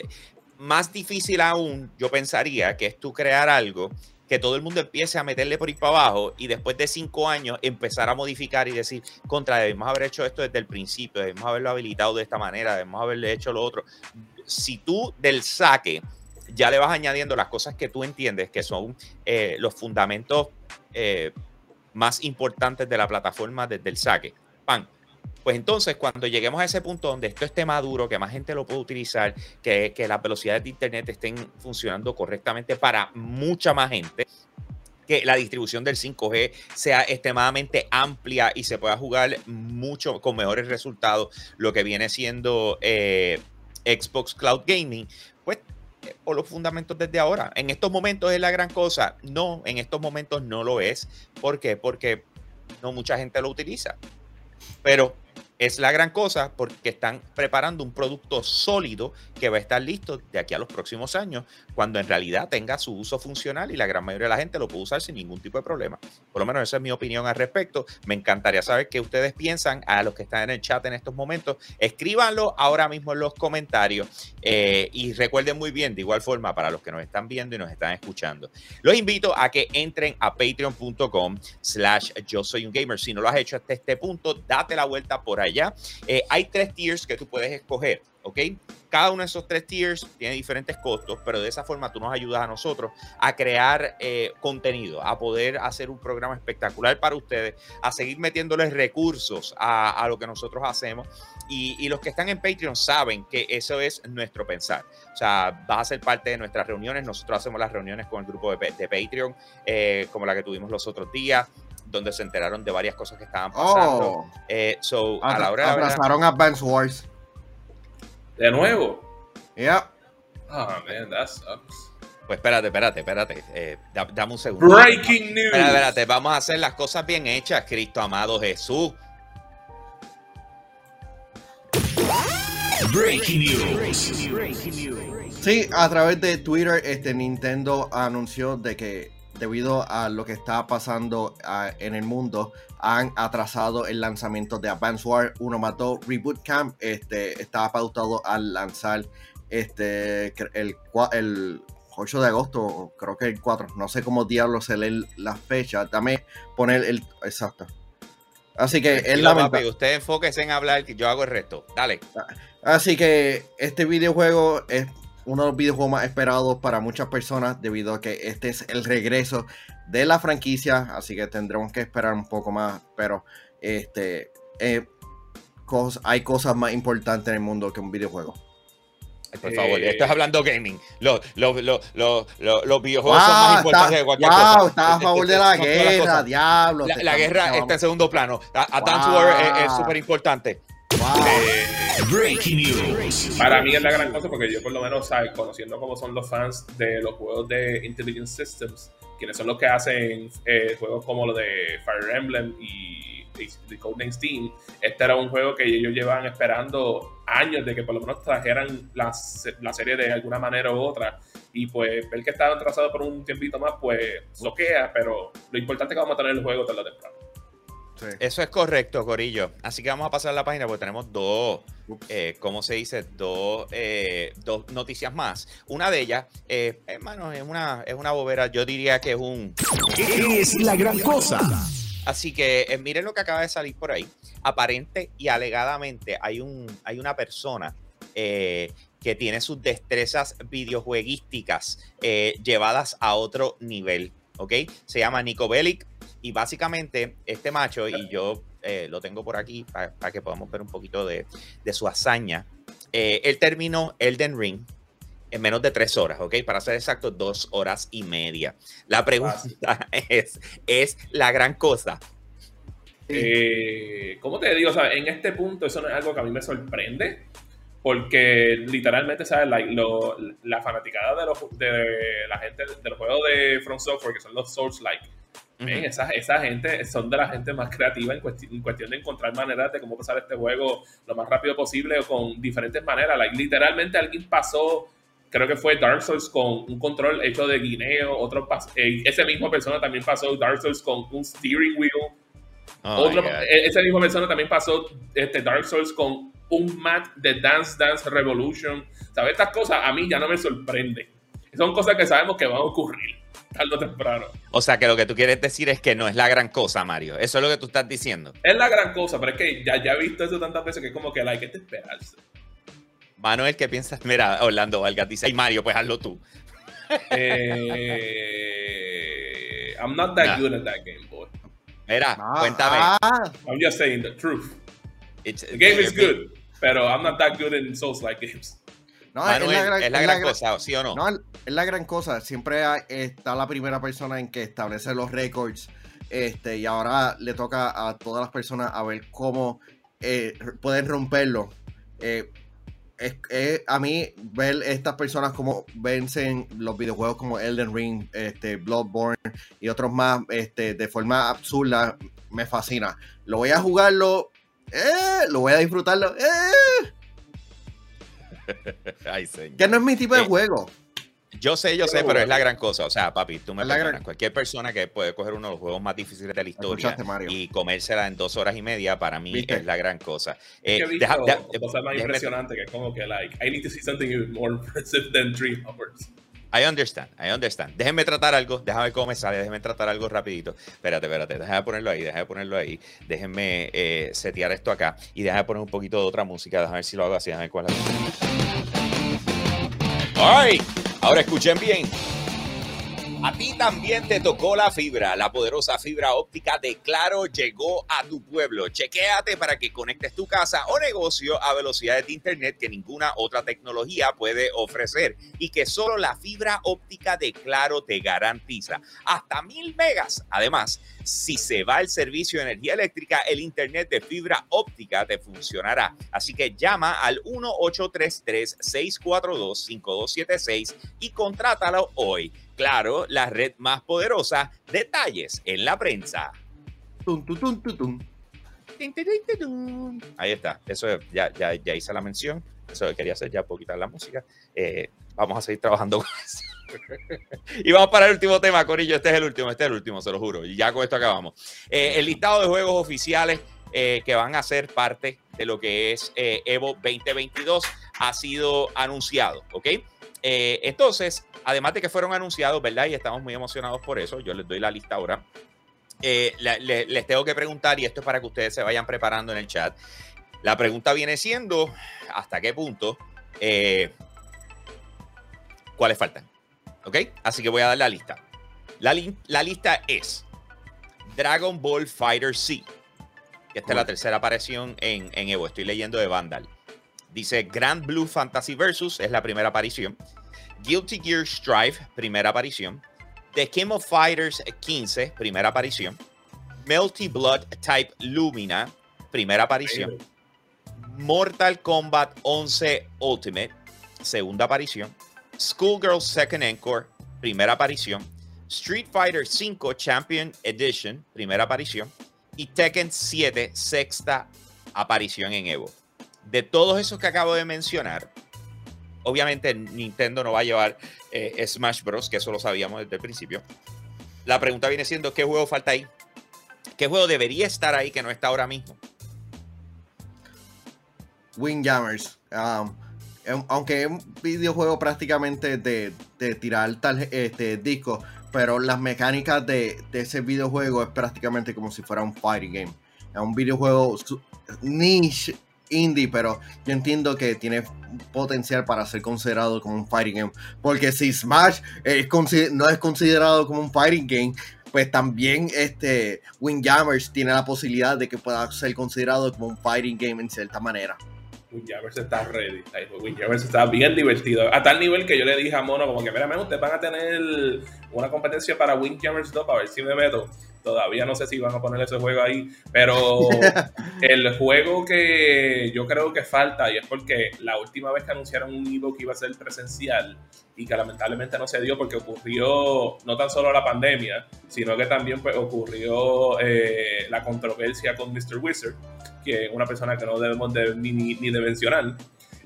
más difícil aún, yo pensaría, que es tú crear algo que todo el mundo empiece a meterle por ahí para abajo y después de cinco años empezar a modificar y decir, contra, debemos haber hecho esto desde el principio, debemos haberlo habilitado de esta manera, debemos haberle hecho lo otro. Si tú del saque ya le vas añadiendo las cosas que tú entiendes que son eh, los fundamentos eh, más importantes de la plataforma desde el saque, pan, pues entonces, cuando lleguemos a ese punto donde esto esté maduro, que más gente lo pueda utilizar, que, que las velocidades de Internet estén funcionando correctamente para mucha más gente, que la distribución del 5G sea extremadamente amplia y se pueda jugar mucho con mejores resultados, lo que viene siendo eh, Xbox Cloud Gaming, pues por los fundamentos desde ahora. En estos momentos es la gran cosa. No, en estos momentos no lo es. ¿Por qué? Porque no mucha gente lo utiliza. Pero es la gran cosa porque están preparando un producto sólido que va a estar listo de aquí a los próximos años, cuando en realidad tenga su uso funcional y la gran mayoría de la gente lo puede usar sin ningún tipo de problema. Por lo menos esa es mi opinión al respecto. Me encantaría saber qué ustedes piensan a los que están en el chat en estos momentos. Escríbanlo ahora mismo en los comentarios eh, y recuerden muy bien, de igual forma, para los que nos están viendo y nos están escuchando, los invito a que entren a patreon.com slash yo soy un gamer. Si no lo has hecho hasta este punto, date la vuelta por ahí allá. Eh, hay tres tiers que tú puedes escoger, ¿ok? Cada uno de esos tres tiers tiene diferentes costos, pero de esa forma tú nos ayudas a nosotros a crear eh, contenido, a poder hacer un programa espectacular para ustedes, a seguir metiéndoles recursos a, lo que nosotros hacemos. Y, los que están en Patreon saben que eso es nuestro pensar. O sea, vas a ser parte de nuestras reuniones. Nosotros hacemos las reuniones con el grupo de, de Patreon, eh, como la que tuvimos los otros días donde se enteraron de varias cosas que estaban pasando. Oh. Eh, so, a la hora de Abrazaron a Advance Wars. ¿De nuevo? Yeah. Oh, man, that sucks. Pues espérate, espérate, espérate. Eh, dame un segundo. Breaking news. Espérate, espérate, vamos a hacer las cosas bien hechas, Cristo amado Jesús. Breaking news. Sí, a través de Twitter, este Nintendo anunció de que debido a lo que está pasando ah, en el mundo, han atrasado el lanzamiento de Advance War 1 mató Reboot Camp. Este, estaba pautado al lanzar este, el, el 8 de agosto, creo que el 4. No sé cómo diablos se lee la fecha. Dame poner el. Exacto. Así que es la Usted enfóquese en hablar, que yo hago el resto. Dale. Así que este videojuego es uno de los videojuegos más esperados para muchas personas debido a que este es el regreso de la franquicia, así que tendremos que esperar un poco más, pero este eh, hay cosas más importantes en el mundo que un videojuego. Por favor, eh, estás hablando gaming. Los, los, los, los videojuegos son más importantes que cualquier wow, cosa. Estás a favor de la guerra, diablo. La, guerra está en segundo plano. Advance War es súper importante. Breaking news. Para mí es la gran cosa porque yo por lo menos, ¿sabes? conociendo cómo son los fans de los juegos de Intelligent Systems, quienes son los que hacen eh, juegos como los de Fire Emblem y de Codename Steam, este era un juego que ellos llevaban esperando años de que por lo menos trajeran la, la serie de alguna manera u otra. Y pues ver que estaban trazados por un tiempito más, pues soquea, pero lo importante es que vamos a tener el juego toda la Eso es correcto, Corillo. Así que vamos a pasar la página porque tenemos dos, eh, ¿cómo se dice? Dos, eh, dos noticias más. Una de ellas, eh, hermano, es una, es una bobera. Yo diría que es un. Es la gran cosa. Así que eh, miren lo que acaba de salir por ahí. Aparente y alegadamente hay, un, hay una persona que tiene sus destrezas videojueguísticas llevadas a otro nivel. ¿Ok? Se llama Nico Bellic y básicamente este macho, y yo eh, lo tengo por aquí para, que podamos ver un poquito de, su hazaña, eh, él terminó Elden Ring en menos de tres horas, ¿ok? Para ser exacto, dos horas y media. La pregunta es, ¿es la gran cosa? Eh, ¿Cómo te digo? en este punto eso no es algo que a mí me sorprende, porque literalmente, ¿sabes? La, la fanaticada de, los, de la gente de los juegos de From Software, que son los Souls-like, esa, esa, gente son de la gente más creativa en, cuestión de encontrar maneras de cómo pasar este juego lo más rápido posible o con diferentes maneras. literalmente alguien pasó, creo que fue Dark Souls con un control hecho de guineo, otro eh, ese mismo persona también pasó Dark Souls con un steering wheel. Oh, Otro, e- esa misma persona también pasó este, Dark Souls con un mat de Dance Dance Revolution. ¿Sabes? Estas cosas a mí ya no me sorprenden. Son cosas que sabemos que van a ocurrir tarde o temprano. O sea, que lo que tú quieres decir es que no es la gran cosa, Mario. Eso es lo que tú estás diciendo. Es la gran cosa, pero es que ya, ya he visto eso tantas veces que es como que hay que esperarse. Manuel, ¿qué piensas? Mira, Orlando Vargas dice, ay Mario, pues hazlo tú. Eh, I'm not that Nah. good at that game, boy. Mira, Ah, cuéntame. ah, I'm just saying the truth. It's- The game is eh, good, pero I'm not that good in Souls-like games. No, Manuel, es la gran, es la es gran cosa, ¿sí o no? No, es la gran cosa. Siempre hay- está la primera persona en que establece los récords. Este, y ahora le toca a todas las personas a ver cómo eh, pueden romperlo. Eh, es, es- a mí, ver estas personas como vencen los videojuegos como Elden Ring, este, Bloodborne y otros más este, de forma absurda, me fascina. Lo voy a jugarlo, eh, lo voy a disfrutarlo, eh, Ay, señor. que no es mi tipo de Eh, juego. Yo sé, yo sé, Pero pero es la gran cosa. O sea, papi, tú me la perdonas. gran- Cualquier persona que puede coger uno de los juegos más difíciles de la historia y comérsela en dos horas y media, para mí ¿Viste? es la gran cosa. Es Eh, que he visto deja- deja- cosas más que es como que like, I need to see something even more impressive than three hours. I understand, I understand. Déjenme tratar algo, déjame ver cómo me sale, déjenme tratar algo rapidito. Espérate, espérate, déjame ponerlo ahí, déjame ponerlo ahí. Déjenme eh, setear esto acá y déjame poner un poquito de otra música, déjame ver si lo hago así, déjame ver cuál es. Ay, ahora escuchen bien. A ti también te tocó la fibra. La poderosa fibra óptica de Claro llegó a tu pueblo. Chequéate para que conectes tu casa o negocio a velocidades de internet que ninguna otra tecnología puede ofrecer y que solo la fibra óptica de Claro te garantiza. Hasta mil megas. Además, si se va el servicio de energía eléctrica, el internet de fibra óptica te funcionará. Así que llama al 1-833-642-5276 y contrátalo hoy. Claro, la red más poderosa. Detalles en la prensa. Tum, tum, tum. Ahí está. Eso es- ya, ya, ya hice la mención. Eso quería hacer ya por quitar la música. Eh, vamos a seguir trabajando con eso. y vamos para el último tema, Corillo. Este es el último, este es el último, se lo juro. Y ya con esto acabamos. Eh, el listado de juegos oficiales eh, que van a ser parte de lo que es eh, Evo 2022 ha sido anunciado, ¿ok? Eh, entonces, además de que fueron anunciados, ¿verdad? Y estamos muy emocionados por eso. Yo les doy la lista ahora. Eh, la- le- les tengo que preguntar, y esto es para que ustedes se vayan preparando en el chat. La pregunta viene siendo, ¿hasta qué punto? eh, ¿Cuáles faltan? ¿Ok? Así que voy a dar la lista. La, li- la lista es Dragon Ball Fighter C. Que esta es la tercera aparición en, en Evo. Estoy leyendo de Vandal. Dice Grand Blue Fantasy Versus, es la primera aparición. Guilty Gear Strive, primera aparición. The King of Fighters 15, primera aparición. Melty Blood Type Lumina, primera aparición. Mortal Kombat 11 Ultimate, segunda aparición. Schoolgirl Second Encore, primera aparición. Street Fighter 5 Champion Edition, primera aparición. Y Tekken 7, sexta aparición en Evo. De todos esos que acabo de mencionar, obviamente Nintendo no va a llevar eh, Smash Bros., que eso lo sabíamos desde el principio. La pregunta viene siendo, ¿qué juego falta ahí? ¿Qué juego debería estar ahí que no está ahora mismo? Windjammers. Um, em- aunque es un videojuego prácticamente de, de tirar tal este, disco, pero las mecánicas de, de ese videojuego es prácticamente como si fuera un fighting game. Es un videojuego niche indie, pero yo entiendo que tiene potencial para ser considerado como un fighting game. Porque si Smash es no es considerado como un fighting game, pues también este Windjammers tiene la posibilidad de que pueda ser considerado como un fighting game en cierta manera. Windjammers está ready. Pues, Windjammers está bien divertido. A tal nivel que yo le dije a Mono, como que, mira, ustedes van a tener una competencia para Windjammers 2 para ver si me meto. Todavía no sé si van a poner ese juego ahí, pero el juego que yo creo que falta, y es porque la última vez que anunciaron un Evo que iba a ser presencial y que lamentablemente no se dio porque ocurrió no tan solo la pandemia, sino que también pues, ocurrió eh, la controversia con Mr. Wizard, que es una persona que no debemos de- ni, ni- ni de mencionar,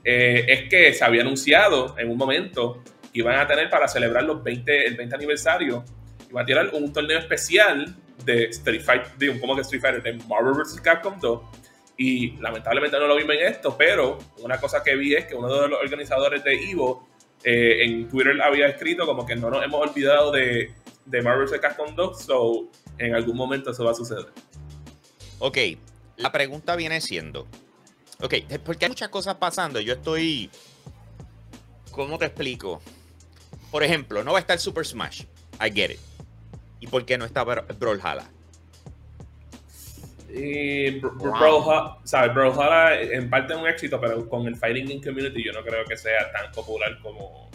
eh, es que se había anunciado en un momento que iban a tener para celebrar los 20, el 20 aniversario va a tirar un torneo especial de Street Fighter, un como que Street Fighter de Marvel vs. Capcom 2. Y lamentablemente no lo vimos en esto, pero una cosa que vi es que uno de los organizadores de Evo eh, en Twitter había escrito como que no nos hemos olvidado de, de Marvel vs. Capcom 2, so en algún momento eso va a suceder. Ok, la pregunta viene siendo, ok, porque hay muchas cosas pasando, yo estoy, ¿cómo te explico? Por ejemplo, no va a estar Super Smash, I get it. ¿Y por qué no está Bra- Brawlhalla? Y Br- Brawlhalla, ¿sabes? Brawlhalla en parte es un éxito, pero con el Fighting Game Community yo no creo que sea tan popular como...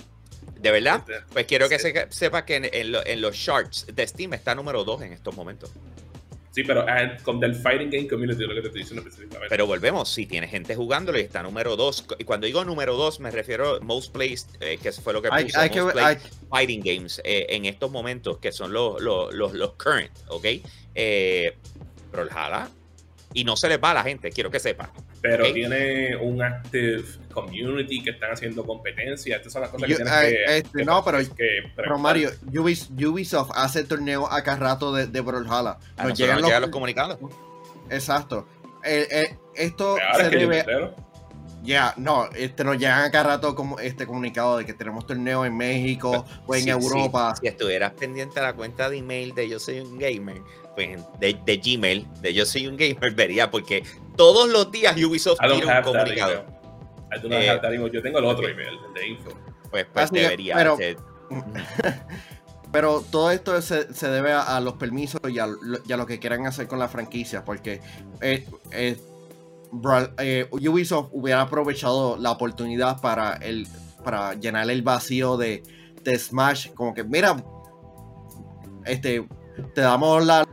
¿De verdad? Este, Pues quiero que sí. se- sepa que en, en lo- en los charts de Steam está número 2 en estos momentos. Sí, pero eh, con del Fighting Game Community es lo que te estoy diciendo específicamente. Pero volvemos, si tiene gente jugándolo y está número 2. Y cuando digo número 2 me refiero a Most Played, eh, que fue lo que Hay, puse, hay que Most hay- Fighting Games eh, en estos momentos, que son los, los, los, los current, ¿ok? Eh, Brawlhalla. Y no se les va a la gente, quiero que sepa. Pero ok. tiene un active community que están haciendo competencia. Estas son las cosas Yo- que tienes eh, que. este, que- no, pero- que Pero. Mario, Ubis- Ubisoft hace torneos acá rato de, de Brawlhalla. Nos llegan nos los, llegan los comunicados. Exacto. Eh, eh, esto Ahora se es que yo me debe. entero. Ya, no, este, nos llegan acá rato como este comunicado de que tenemos torneos en México o en Sí, Europa. sí. Si estuvieras pendiente a la cuenta de email de Yo Soy un Gamer, pues de, de Gmail, de Yo Soy un Gamer, vería, porque todos los días Ubisoft tira un comunicado. Eh. Yo tengo el otro email, el de info. Pues, pues debería. pero- ser- Pero todo esto se, se debe a, a los permisos y a, y a lo que quieran hacer con la franquicia, porque eh, eh, eh, Ubisoft hubiera aprovechado la oportunidad para, el, para llenar el vacío de, de Smash, como que, mira, este, te damos la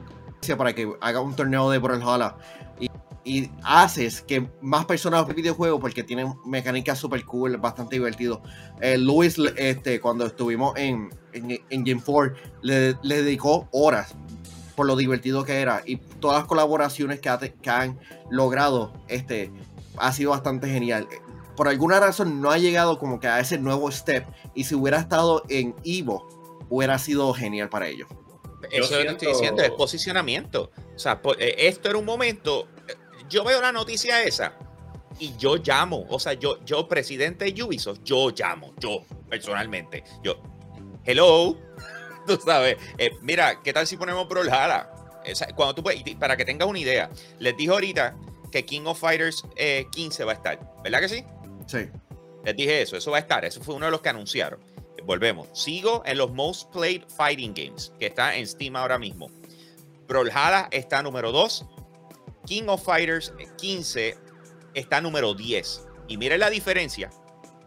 para que haga un torneo de Brawlhalla y, y haces que más personas jueguen videojuegos porque tienen mecánicas super cool, bastante divertido. Eh, Luis, este, cuando estuvimos en, en, en Game 4, le, le dedicó horas por lo divertido que era y todas las colaboraciones que, han logrado este, ha sido bastante genial. Por alguna razón no ha llegado como que a ese nuevo step y si hubiera estado en Evo hubiera sido genial para ellos. Eso es lo que estoy siento- diciendo, es posicionamiento. O sea, eh, esto era un momento. eh, Yo veo la noticia esa y yo llamo. O sea, yo, yo, presidente de Ubisoft, yo llamo, yo personalmente. Yo, hello, tú sabes. eh, mira, ¿qué tal si ponemos Brawlhalla? Cuando tú puedes, para que tengas una idea, les dije ahorita que King of Fighters eh, 15 va a estar, ¿verdad que sí? Sí. Les dije eso, eso va a estar. Eso fue uno de los que anunciaron. Volvemos. Sigo en los Most Played Fighting Games, que está en Steam ahora mismo. Brawlhalla está número 2. King of Fighters 15 está número 10. Y miren la diferencia.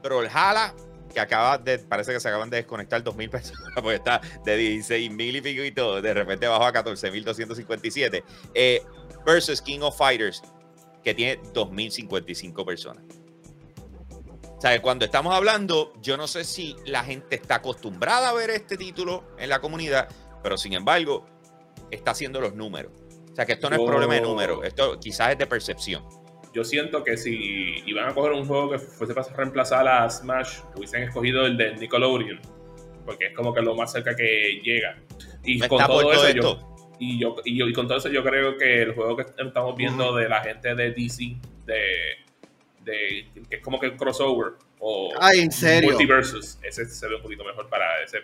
Brawlhalla, que acaba de, parece que se acaban de desconectar 2.000 pesos, porque está de 16 mil y pico y todo, de repente bajó a 14.257. Eh, versus King of Fighters, que tiene 2.055 personas. O sea, cuando estamos hablando, yo no sé si la gente está acostumbrada a ver este título en la comunidad, pero sin embargo, está haciendo los números. O sea, que esto no es Yo- problema de números, esto quizás es de percepción. Yo siento que si iban a coger un juego que fuese para reemplazar a Smash, hubiesen escogido el de Nickelodeon. Porque es como que lo más cerca que llega. Y No con todo todo eso, yo, esto. y, yo, y, yo- y con todo eso, yo creo que el juego que estamos viendo de la gente de DC, de, de que es como que el crossover o Ay, en serio. multiversus, ese se ve un poquito mejor para ese,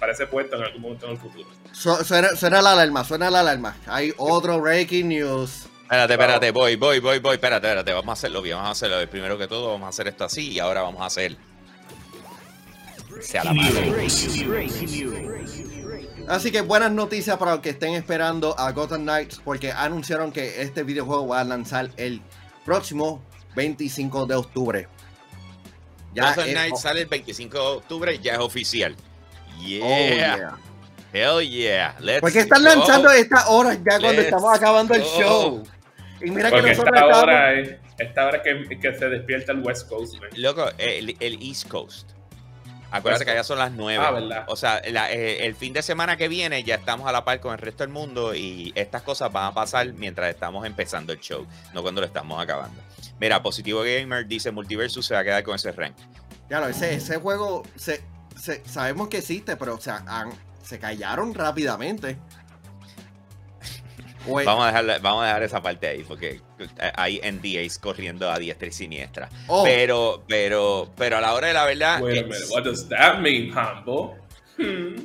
para ese puesto en algún momento en el futuro. Su- suena, suena la alarma, suena la alarma. Hay otro breaking news. Espérate, espérate, voy, voy, voy, voy, espérate, espérate, vamos a hacerlo bien, vamos a hacerlo bien. Primero que todo, vamos a hacer esto así y ahora vamos a hacer... Sea la madre. Así que buenas noticias para los que estén esperando a Gotham Knights porque anunciaron que este videojuego va a lanzar el próximo 25 de octubre. Ya Gotham es- Knight sale el 25 de octubre, ya es oficial. oh, Yeah, hell yeah. Let's ¿Por qué están go. lanzando estas horas ya cuando Let's estamos acabando el show? Y mira que Porque nosotros esta estamos- hora es, esta hora que, que se despierta el West Coast. man. Loco, el, el East Coast. Acuérdate que allá son las 9. Ah, ¿verdad? O sea, la- eh, el fin de semana que viene ya estamos a la par con el resto del mundo y estas cosas van a pasar mientras estamos empezando el show, no cuando lo estamos acabando. Mira, Positivo Gamer dice Multiversus se va a quedar con ese rank. Lo, ese, ese juego se, se- sabemos que existe, pero o sea, han- se callaron rápidamente. Vamos a, dejar, vamos a dejar esa parte ahí porque eh, hay NDAs corriendo a diestra y siniestra. oh, Pero, pero, pero a la hora de la verdad. Wait a es- minute, what does that mean, Hambo? Hmm.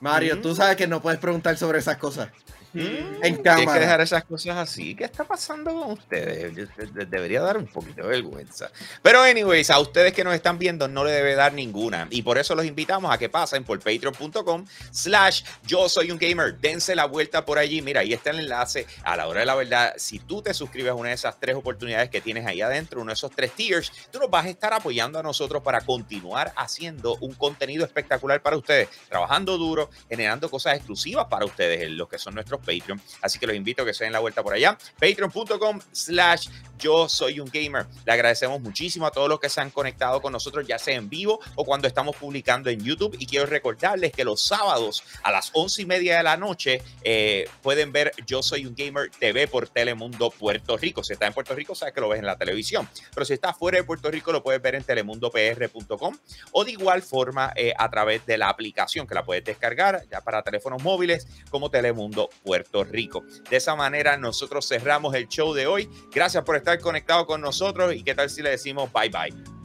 Mario, Mm. tú sabes que no puedes preguntar sobre esas cosas. En Tienes que cámara. dejar esas cosas así. ¿Qué está pasando con ustedes? De- Debería dar un poquito de vergüenza. Pero, anyways, a ustedes que nos están viendo no le debe dar ninguna. Y por eso los invitamos a que pasen por patreon.com slash yo soy un gamer. Dense la vuelta por allí. Mira, ahí está el enlace. A la hora de la verdad, si tú te suscribes a una de esas tres oportunidades que tienes ahí adentro, uno de esos tres tiers, tú nos vas a estar apoyando a nosotros para continuar haciendo un contenido espectacular para ustedes. Trabajando duro, generando cosas exclusivas para ustedes, en los que son nuestros Patreon. Así que los invito a que se den la vuelta por allá. Patreon.com slash yo soy un gamer. Le agradecemos muchísimo a todos los que se han conectado con nosotros, ya sea en vivo o cuando estamos publicando en YouTube. Y quiero recordarles que los sábados a las once y media de la noche eh, pueden ver Yo Soy un Gamer TV por Telemundo Puerto Rico. Si estás en Puerto Rico, sabes que lo ves en la televisión. Pero si estás fuera de Puerto Rico, lo puedes ver en telemundopr.com o de igual forma eh, a través de la aplicación que la puedes descargar ya para teléfonos móviles como Telemundo Puerto Rico. De esa manera nosotros cerramos el show de hoy. Gracias por estar conectado con nosotros y qué tal si le decimos bye bye.